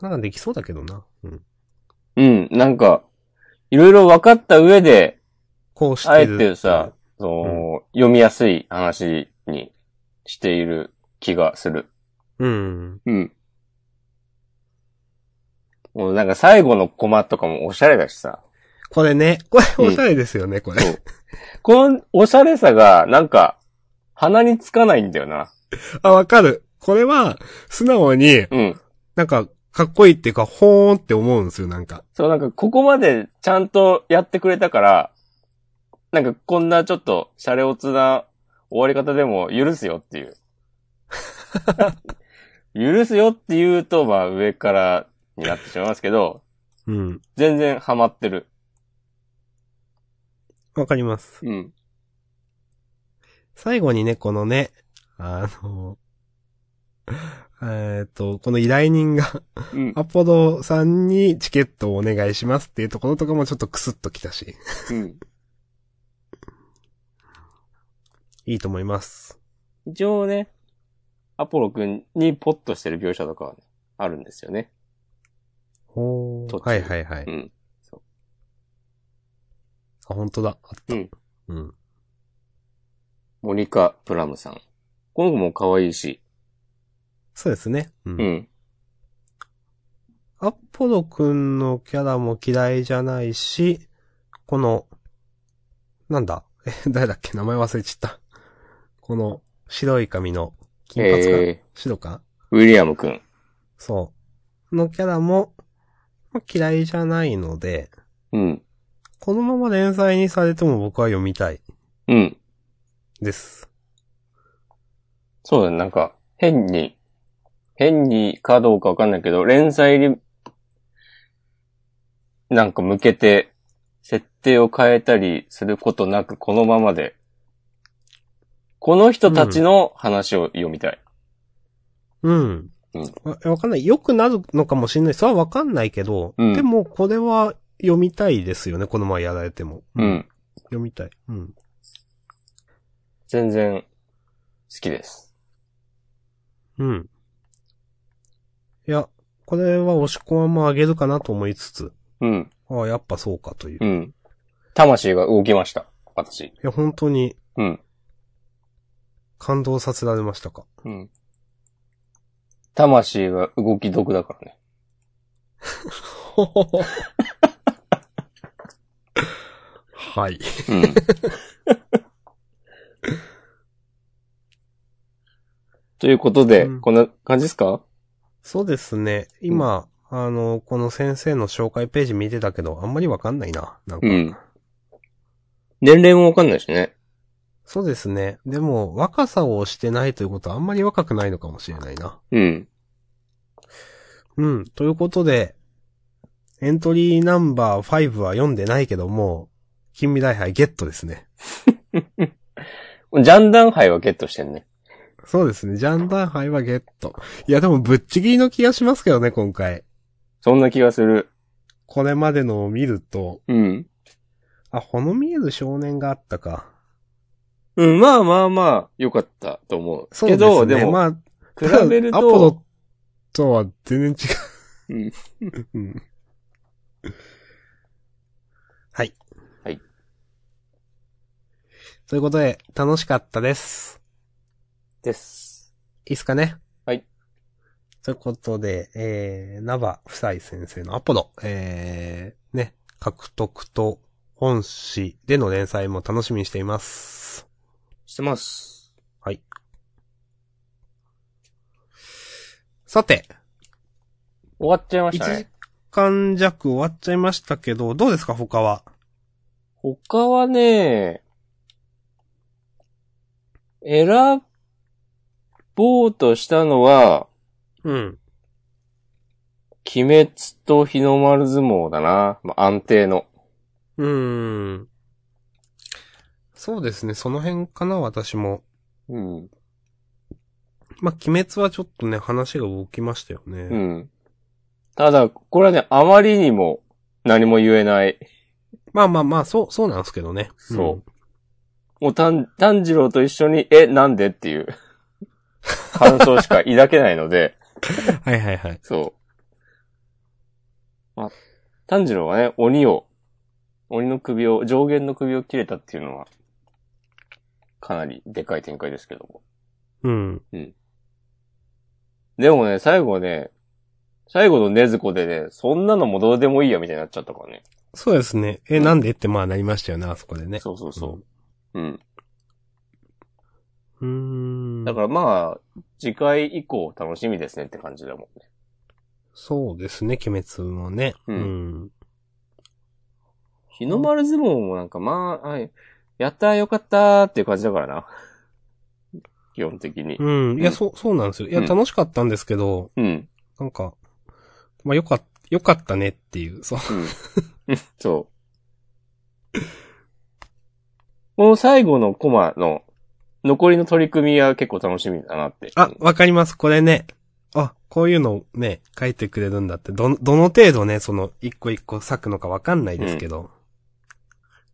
なんかできそうだけどな。うん。うん。なんか、いろいろ分かった上で、こうしてる。あえてさ、その、読みやすい話にしている気がする。うん。うん。もうなんか最後のコマとかもおしゃれだしさ。これね、これおしゃれですよね、これ。このおしゃれさが、なんか、鼻につかないんだよな。あ、わかる。これは、素直に、うん。なんか、かっこいいっていうか、ほーんって思うんですよ、なんか。そう、なんかここまでちゃんとやってくれたから、なんかこんなちょっとシャレオツな終わり方でも許すよっていう。許すよって言うと、まあ上からになってしまいますけど、うん。全然ハマってる。わかります。うん。最後にね、このね、あの、えっと、この依頼人が、うん。アポロさんにチケットをお願いしますっていうところとかもちょっとクスッときたし、うん。いいと思います。一応ね、アポロ君にポッとしてる描写とかは、ね、あるんですよね。ほ途中はいはいはい。うん。あ、本当だ。あった。うん。うん。モニカ・プラムさん。この子も可愛いし。そうですね。うん。うん。アポロくんのキャラも嫌いじゃないし、この、なんだ？え、誰だっけ？名前忘れちゃった。この、白い髪の、金髪か、え白か？ー、ウィリアム君。そう。のキャラも、まあ嫌いじゃないので、うん。このまま連載にされても僕は読みたいうん。です。そうだね、なんか、変に、変にかどうかわかんないけど、連載に、なんか向けて、設定を変えたりすることなく、このままで、この人たちの話を読みたい。うん。うんわわかんない。良くなるのかもしれない。それはわかんないけど、うんでもこれは読みたいですよね、この前やられても。う。ん。読みたい。うん。全然、好きです。うん。いや、これは押し込まもあげるかなと思いつつ、うん。ああ、やっぱそうかという。いうん。魂が動きました。私。や、本当にうん。感動させられましたか。うん。魂が動き毒だからね。はい。うん。ということで、うんこんな感じですか？そうですね。今、あの、この先生の紹介ページ見てたけど、あんまりわかんないな。なんか。うん。年齢もわかんないしね。そうですね。でも、若さをしてないということはあんまり若くないのかもしれないな。うん。うん。ということで、エントリーナンバー5は読んでないけども、金未来杯ゲットですね。ジャンダン杯はゲットしてんね。そうですね。ジャンダー杯はゲット。いや、でもぶっちぎりの気がしますけどね、今回。そんな気がする。これまでのを見ると、うん。あ、ほの見える少年があったか。うん、まあまあまあ、良かったと思う。そうですね。けど、でも、まあ、比べるアポロと、とは全然違うん。う。うん。はい。はい。ということで、楽しかったです。です。いいっすかねはい。ということで、えー、ナバ夫妻先生のアポロ、えー、ね、獲得と本誌での連載も楽しみにしています。してます。はい。さて、終わっちゃいまし1時たね。間弱終わっちゃいましたけど、どうですか他は？他はね、選ぼうとしたのは、うん。鬼滅と日の丸相撲だな。まあ、安定の。うーん。そうですね、その辺かな、私も。うん。まあ、鬼滅はちょっとね、話が動きましたよね。うん。ただ、これはね、あまりにも何も言えない。まあまあまあ、そう、そうなんですけどね。そうもう炭、炭治郎と一緒に、え、なんでっていう感想しか抱けないので、うん。はいはいはい。そう。まあ、炭治郎はね、鬼を、鬼の首を、上限の首を切れたっていうのは、かなりでかい展開ですけども。うん。でもね、最後ね、最後の禰豆子でね、そんなのもどうでもいいやみたいになっちゃったからね。そうですね。え、なんでってまあなりましたよね、あそこでね。そうそうそう。うん。うーん。だからまあ、次回以降楽しみですねって感じだもんね。そうですね、鬼滅もね。うんうん。日の丸相撲もなんかまあ、はい、やったーよかったーっていう感じだからな。基本的に。うん。いや、うんそう、そうなんですよ。いや、うん楽しかったんですけど、うん。なんか、まあよかっ、よかったねっていう、そう。うん。そう。この最後のコマの残りの取り組みは結構楽しみだなって。あ、わかります。これね。あ、こういうのね、書いてくれるんだって、ど、どの程度ね、その、一個一個割くのかわかんないですけど。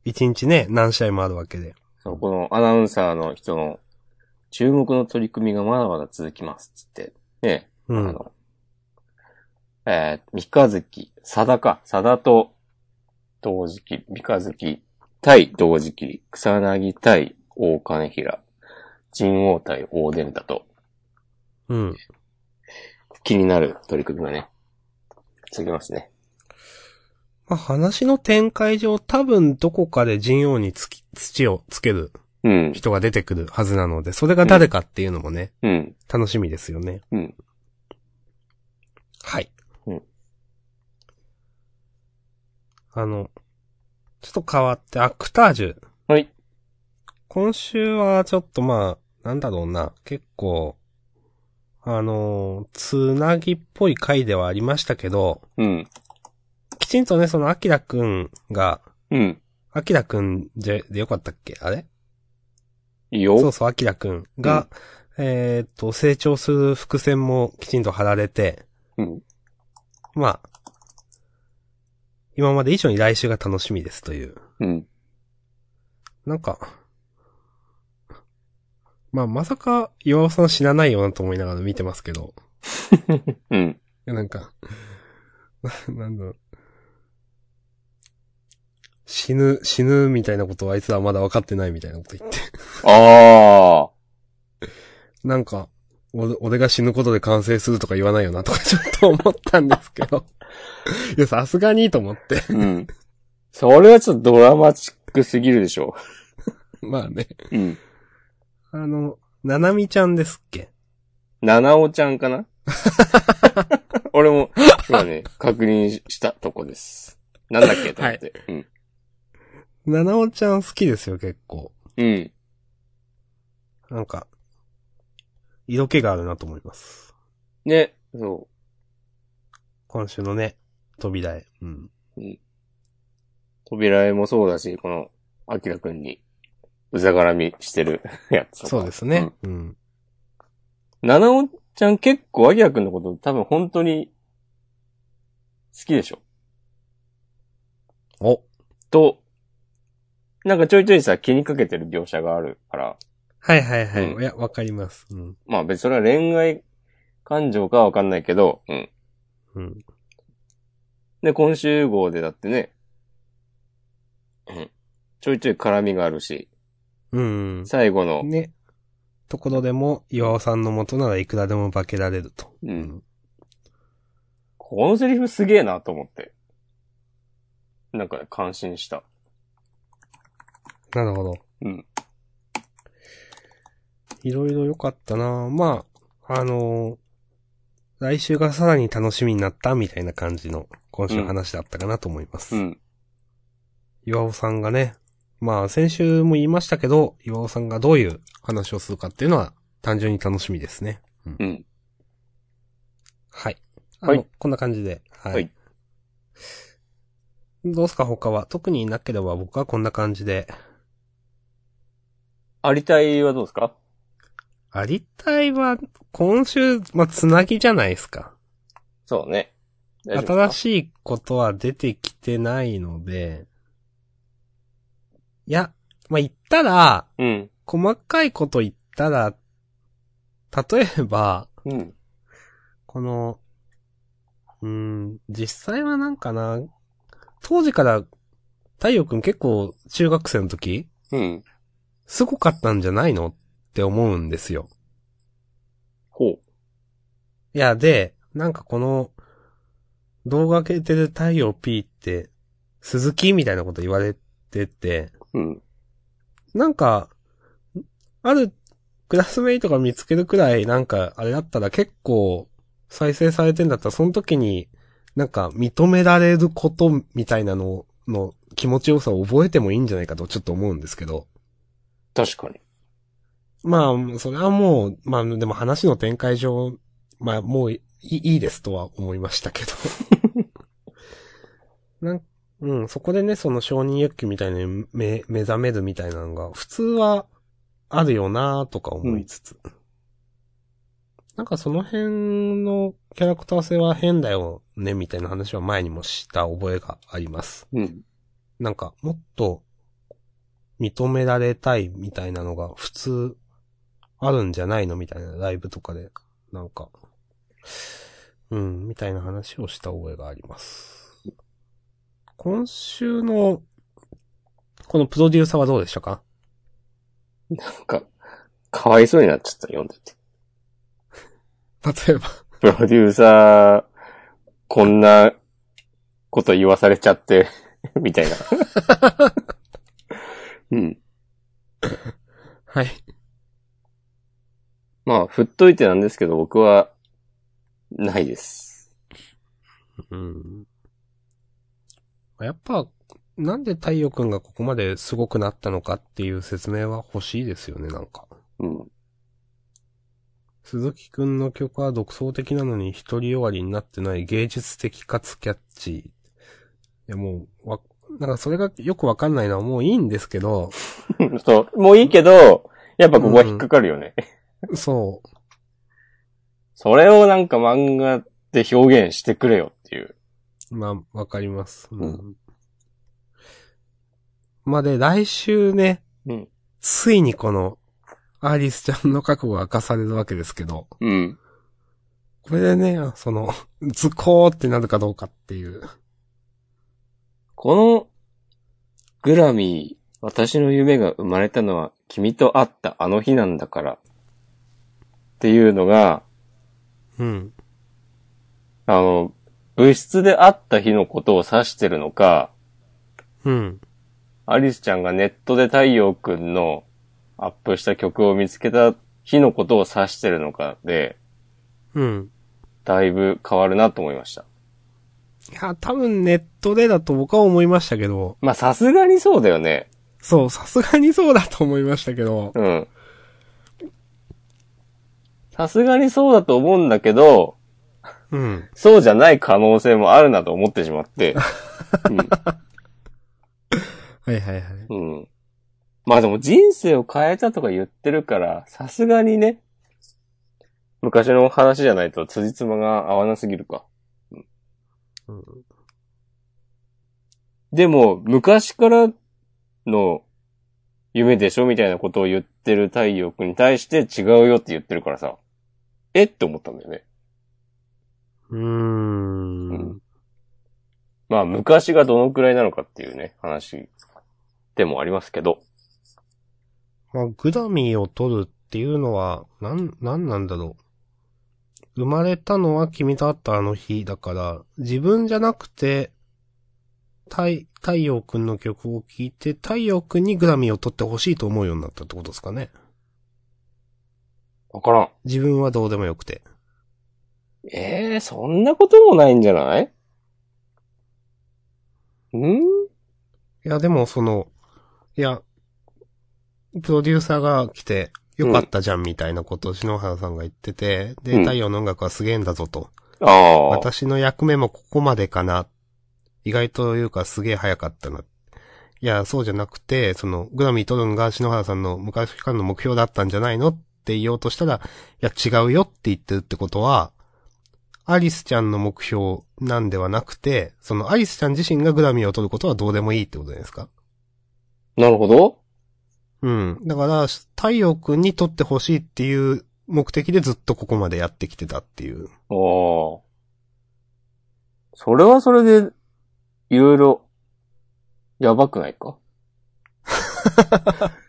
一、日ね、何試合もあるわけで。そう、このアナウンサーの人の注目の取り組みがまだまだ続きますっつって。ね、うん。あの、えー、三日月、佐田か、佐田と同時期、三日月対同時期、草薙対大金平、神王対大伝太と、うん。気になる取り組みがね、続きますね。まあ、話の展開上、多分どこかで人王につき、土をつけるうん、人が出てくるはずなので、それが誰かっていうのもね、うん、楽しみですよね。うん。はい。うんあの、ちょっと変わって、アクタージュ。はい。今週はちょっとまあ、なんだろうな、結構、あのーつなぎっぽい回ではありましたけど、うん、きちんとね、そのアキラくんが、うん。アキラくんで、でよかったっけ？あれ？いいよ。そうそう、アキラくんが、えーっと、成長する伏線もきちんと貼られて、うん。まあ、今まで以上に来週が楽しみですという。うん。なんか、まあ、まさか、岩尾さん死なないよなと思いながら見てますけど。うん。いや、なんか、な なんだろう。死ぬ、死ぬみたいなことをあいつはまだ分かってないみたいなこと言って。ああ。なんか、俺俺が死ぬことで完成するとか言わないよなとかちょっと思ったんですけど。いや、さすがにと思って。うん。それはちょっとドラマチックすぎるでしょ。まあね。うん。あの、ななみちゃんですっけ？ななおちゃんかな？俺も、今ね、確認したとこです。なんだっけと思って。うん。ななおちゃん好きですよ、結構。うん。なんか、色気があるなと思います。ね、そ今週のね、扉へ。うん。う。扉絵もそうだし、この、アキラくんに、うざがらみしてる やつとか。そうですね。うん。ななおちゃん結構アキラくんのこと多分本当に、好きでしょお。と、なんかちょいちょいさ、気にかけてる描写があるから、はいはいはい。うんいや、わかります。うん。まあ別にそれは恋愛感情かはわかんないけど、うん。うん。で、今週号でだってね、うん。ちょいちょい絡みがあるし、うん。最後の、ね。ところでも、岩尾さんの元ならいくらでも化けられると。う。。うんこのセリフすげえなと思って。なんかね、感心した。なるほど。うん。いろいろ良かったなまあ、あのー来週がさらに楽しみになったみたいな感じの今週の話だったかなと思います。うん。岩尾さんがね、まあ先週も言いましたけど、岩尾さんがどういう話をするかっていうのは単純に楽しみですね。うん。はい。あのはいこんな感じで。はい。はいどうすか他は？特になければ僕はこんな感じで。ありたいはどうですか？ありたいは、今週、まあ、つなぎじゃないですか。そうね。新しいことは出てきてないので、いや、まあ、言ったら、うん。細かいこと言ったら、例えば、うん。この、うーん、実際はなんかな、当時から太陽くん結構中学生の時、うん。すごかったんじゃないのって思うんですよ。ほう。いや、で、なんかこの、動画系てる太陽 P って、鈴木みたいなこと言われてて、うん。なんか、あるクラスメイトが見つけるくらいなんかあれだったら結構再生されてんだったらその時になんか認められることみたいなのの気持ちよさを覚えてもいいんじゃないかとちょっと思うんですけど。確かに。まあ、それはもう、まあでも話の展開上、まあもういいですとは思いましたけど。なんうん、そこでね、その承認欲求みたいなのに目、目覚めるみたいなのが、普通はあるよなとか思いつつ。なんかその辺のキャラクター性は変だよね、みたいな話は前にもした覚えがあります。うん。なんか、もっと、認められたいみたいなのが普通、あるんじゃないの？みたいなライブとかで、なんか、うん、みたいな話をした覚えがあります。今週の、このプロデューサーはどうでしたか？なんか、かわいそうになっちゃった、読んでて。例えば。プロデューサー、こんなこと言わされちゃって、みたいな。うん。はい。まあ、振っといてなんですけど、僕は、ないです。うん。やっぱ、なんで太陽くんがここまですごくなったのかっていう説明は欲しいですよね、なんか。うん。鈴木くんの曲は独創的なのに独りよがりになってない芸術的かつキャッチー。いやもう、わ、なんかそれがよくわかんないのはもういいんですけど、そう、もういいけど、やっぱここは引っかかるよね。そそれをなんか漫画で表現してくれよっていう。まあ、わかります。うん。うんまあで、来週ね、うん。ついにこの、アリスちゃんの覚悟が明かされるわけですけど、うん。これでね、その、ズコーってなるかどうかっていう。この、グラミー、私の夢が生まれたのは君と会ったあの日なんだから。っていうのが、うん。あの、物質で会った日のことを指してるのか、うん。アリスちゃんがネットで太陽くんのアップした曲を見つけた日のことを指してるのかで、うん。だいぶ変わるなと思いました。いや、多分ネットでだと僕は思いましたけど、まあ、さすがにそうだよね。そう、さすがにそうだと思いましたけど、うん。さすがにそうだと思うんだけど、うん。そうじゃない可能性もあるなと思ってしまって。はいはいはい。うん。うん。まあでも人生を変えたとか言ってるから、さすがにね、昔の話じゃないと辻褄が合わなすぎるか。うんでも、昔からの夢でしょみたいなことを言ってる太陽君に対して違うよって言ってるからさ、えって思ったんだよね。うーん。まあ、昔がどのくらいなのかっていうね、話でもありますけど。まあ、グラミーを取るっていうのは、なん、なんなんだろう。生まれたのは君と会ったあの日だから、自分じゃなくて、太、太陽くんの曲を聴いて、太陽くんにグラミーを取ってほしいと思うようになったってことですかね。わからん。自分はどうでもよくて。ええー、そんなこともないんじゃない？ん？いや、でもその、いや、プロデューサーが来て、よかったじゃんみたいなことを篠原さんが言ってて、で、うん太陽の音楽はすげえんだぞと。ああ。私の役目もここまでかな。意外というかすげえ早かったな。いや、そうじゃなくて、その、グラミー取るのが篠原さんの昔からの目標だったんじゃないのって言おうとしたら、いや、違うよって言ってるってことは、アリスちゃんの目標なんではなくて、そのアリスちゃん自身がグラミーを取ることはどうでもいいってことですかなるほど。うん。だから、太陽くんに取ってほしいっていう目的でずっとここまでやってきてたっていう。ああ。それはそれで、いろいろ、やばくないか？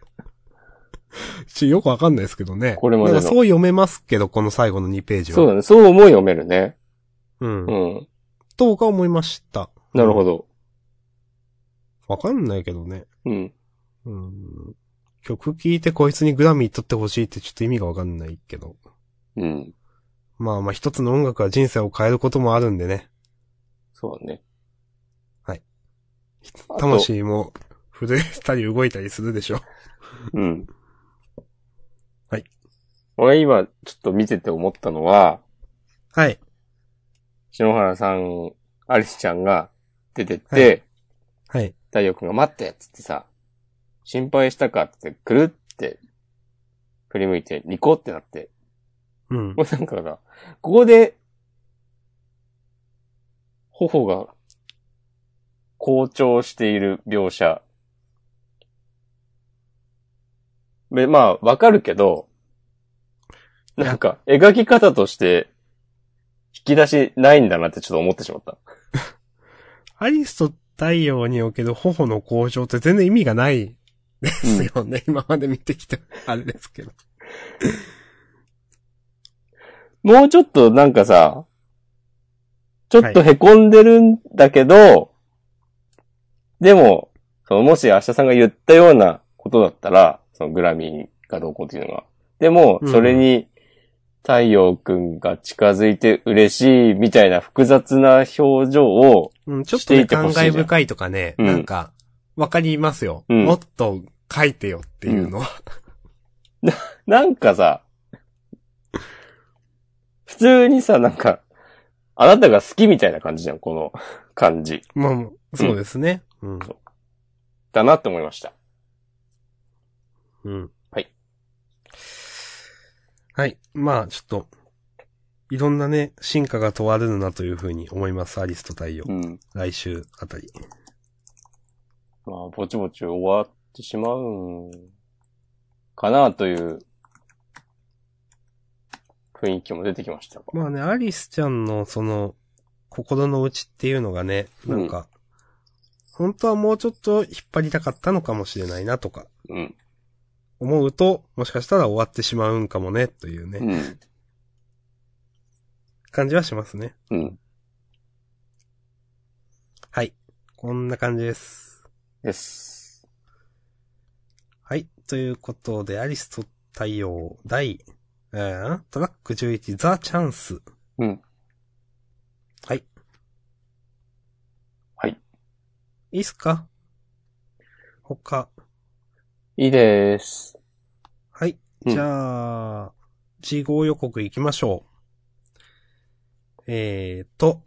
ちよくわかんないですけどね。これまでのなんかそう読めますけど、この最後の2ページは。そうだね。そう思い読めるね。うん。うん。と僕は思いました。なるほど。わかんないけどね。うん。うん。曲聴いてこいつにグラミー取ってほしいってちょっと意味がわかんないけど。うん。まあまあ一つの音楽は人生を変えることもあるんでね。そうだね。はい。魂も震えたり動いたりするでしょ。うん。はい。俺今、ちょっと見てて思ったのは、はい。篠原さん、アリスちゃんが出てって、はいはい。太陽くんが待ってっつってさ、心配したかって、くるって、振り向いて、ニコってなって、うん。これなんかさ、ここで、頬が、好調している描写。で、まあ、わかるけど、なんか、描き方として、引き出しないんだなってちょっと思ってしまった。アリスと太陽における頬の向上って全然意味がないですよね。今まで見てきた、あれですけど。もうちょっとなんかさ、ちょっと凹んでるんだけど、でも、そのもし明日さんが言ったようなことだったら、そのグラミーがどうこうっていうのが。でも、うんそれに、太陽くんが近づいて嬉しいみたいな複雑な表情を、うん、ちょっとしていね、てほしいじゃん感慨深いとかね、うんなんか、わかりますよ、うんもっと書いてよっていうのは。なんかさ、普通にさ、なんか、あなたが好きみたいな感じじゃん、この感じ。まあ、そうですね。うん。だなって思いました。うん。はい。はい。まあ、ちょっと、いろんなね、進化が問われるなというふうに思います、アリスと太陽。うん。来週あたり。まあ、ぼちぼち終わってしまうんかなという雰囲気も出てきましたが。まあね、アリスちゃんのその、心の内っていうのがね、なんか、本当はもうちょっと引っ張りたかったのかもしれないなとか、うん。思うと、もしかしたら終わってしまうんかもね、というね、うん。感じはしますね。うん。はい。こんな感じです。です。はい。ということで、アリスと太陽第、えー、トラック11ザ・チャンス。うん。はい。はい。いいっすか？他。いいです。はい。うんじゃあ、事後予告行きましょう。えーと、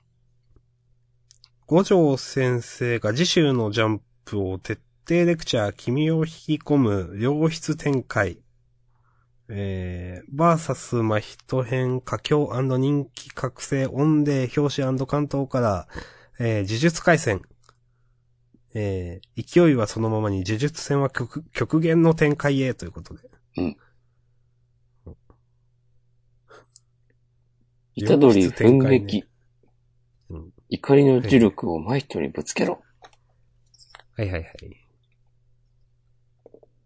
五条先生が次週のジャンプを徹底レクチャー、君を引き込む良質展開。えー、バーサスマヒト編佳境人気覚醒オンデー表紙関東から、えー、呪術回戦。えー、勢いはそのままに呪術戦は極極限の展開へということで。虎取良質展開ね奮撃。うん怒りの呪力をマイトにぶつけろ。はいはいはい。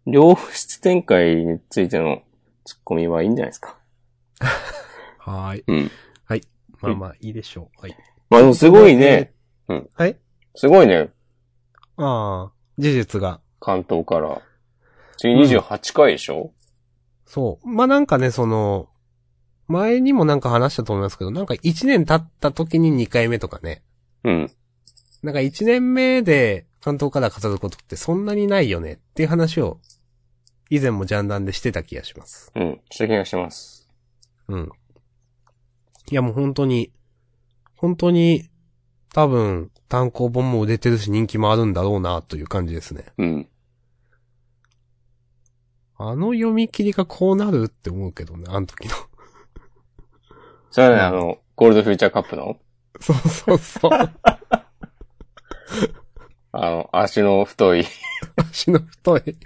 良質展開についてのツッコミはいいんじゃないですか。はーい。うん。まあまあ、いいでしょう。はい。まあでもすごいね。うん。はいすごいね。ああ、事実が。関東から。次28回でしょ、そう。まあなんかね、その、前にもなんか話したと思いますけど、なんか1年経った時に2回目とかね。うん。なんか1年目で関東から飾ることってそんなにないよねっていう話を、以前もジャンダンでしてた気がします。うん。した気がします。うん。いやもう本当に、本当に、多分、単行本も売れてるし人気もあるんだろうなという感じですね。うん。あの読み切りがこうなるって思うけどね、あの時の。それはね、あの、ゴールドフューチャーカップの、そうそうそう。あの、足の太い、足の太い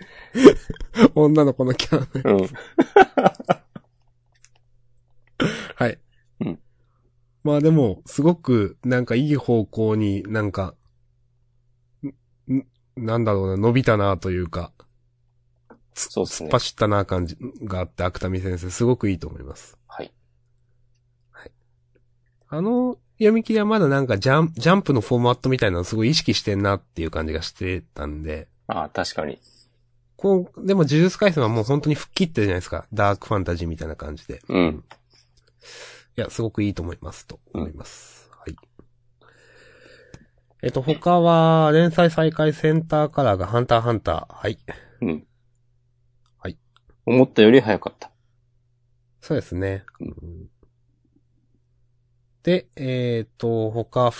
女の子のキャラね。うん。はい。うんまあでも、すごく、なんかいい方向になんか、なんだろうな、伸びたなというか、そうですね。走ったな感じがあって、芥見先生、すごくいいと思います。はい。あの読み切りはまだなんかジャンジャンプのフォーマットみたいなのをすごい意識してんなっていう感じがしてたんで、ああ、確かに。こう、でも呪術回戦はもう本当に吹っ切ってるじゃないですか。ダークファンタジーみたいな感じで。うん。いや、すごくいいと思います、と思います。はい。えっと、他は、連載再開センターカラーがハンターハンター。はい。うん。はい。思ったより早かった。そうですね。うんで、えっ、と、他、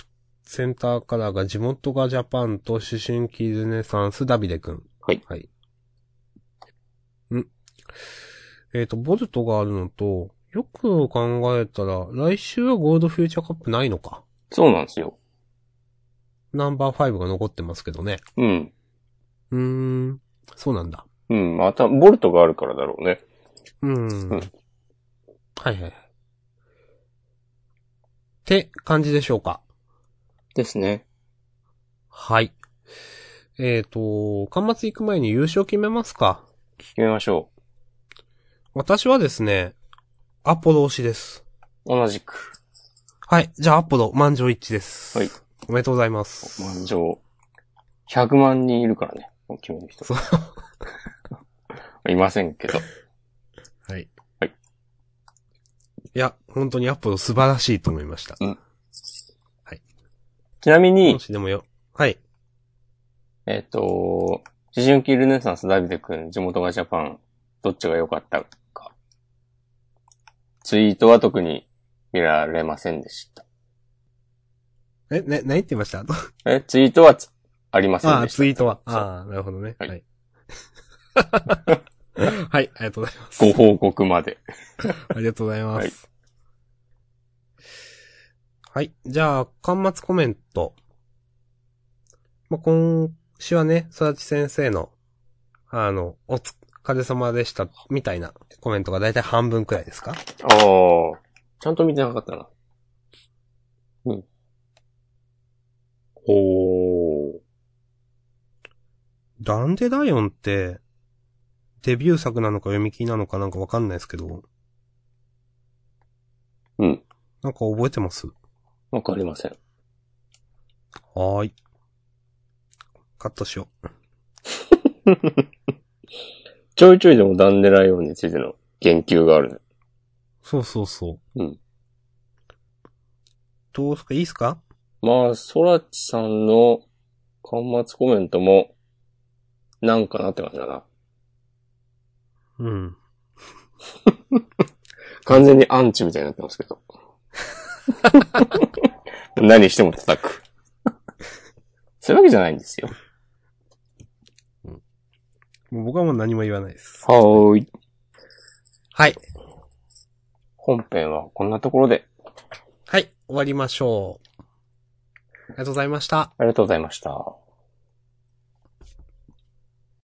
センターカラーが地元がジャパンと思春期ルネサンスダビデくん。はい。はい。んえっ、と、ボルトがあるのと、よく考えたら、来週はゴールドフューチャーカップないのか。そうなんですよ。ナナンバー5が残ってますけどね。うん。うーん。そうなんだ。うん。また、ボルトがあるからだろうね。うん。うんはいはいはい。って感じでしょうか。ですね。はい。えっ、と、端末行く前に優勝決めますか。決めましょ私はですね、アポロ推しです。う。同じく。はい。じゃあアポロ、満場一致です。はい。おめでとうございます。満場。100万人いるからね。決める人。そう いませんけど。はい。はい。いや、本当にアポロ素晴らしいと思いました。ちなみにも、しでもよ。はい。えっ、と、思春期ルネサンスダビデ君、地元がジャパン、どっちが良かったか。ツイートは特に見られませんでした。え、ね、何言ってました？え、ツイートはつありませんああ、でした。ツイートは。ああ、なるほどね。ははいい。はい、ありがとうございます。ご報告まで。ありがとうございます。はいはい。じゃあ、端末コメント。まあ、今週はね、育ち先生の、あの、お疲れ様でした、みたいなコメントがだいたい半分くらいですか？ああ。ちゃんと見てなかったな。うん。おー。ダンデライオンって、デビュー作なのか読み切りなのかなんかわかんないですけど、うん。なんか覚えてます？わかりません。はーい。カットしよう。ちょいちょいでもダンデライオンについての言及がある。そうそうそう。うん。どうすか？いいっすか？まあ、ソラチさんの端末コメントも、なんかなって感じだな。うん。完全にアンチみたいになってますけど。何しても叩く。そういうわけじゃないんですよ。もう僕はもう何も言わないです。はーい。はい。本編はこんなところで、はい。終わりましょう。ありがとうございました。ありがとうございました。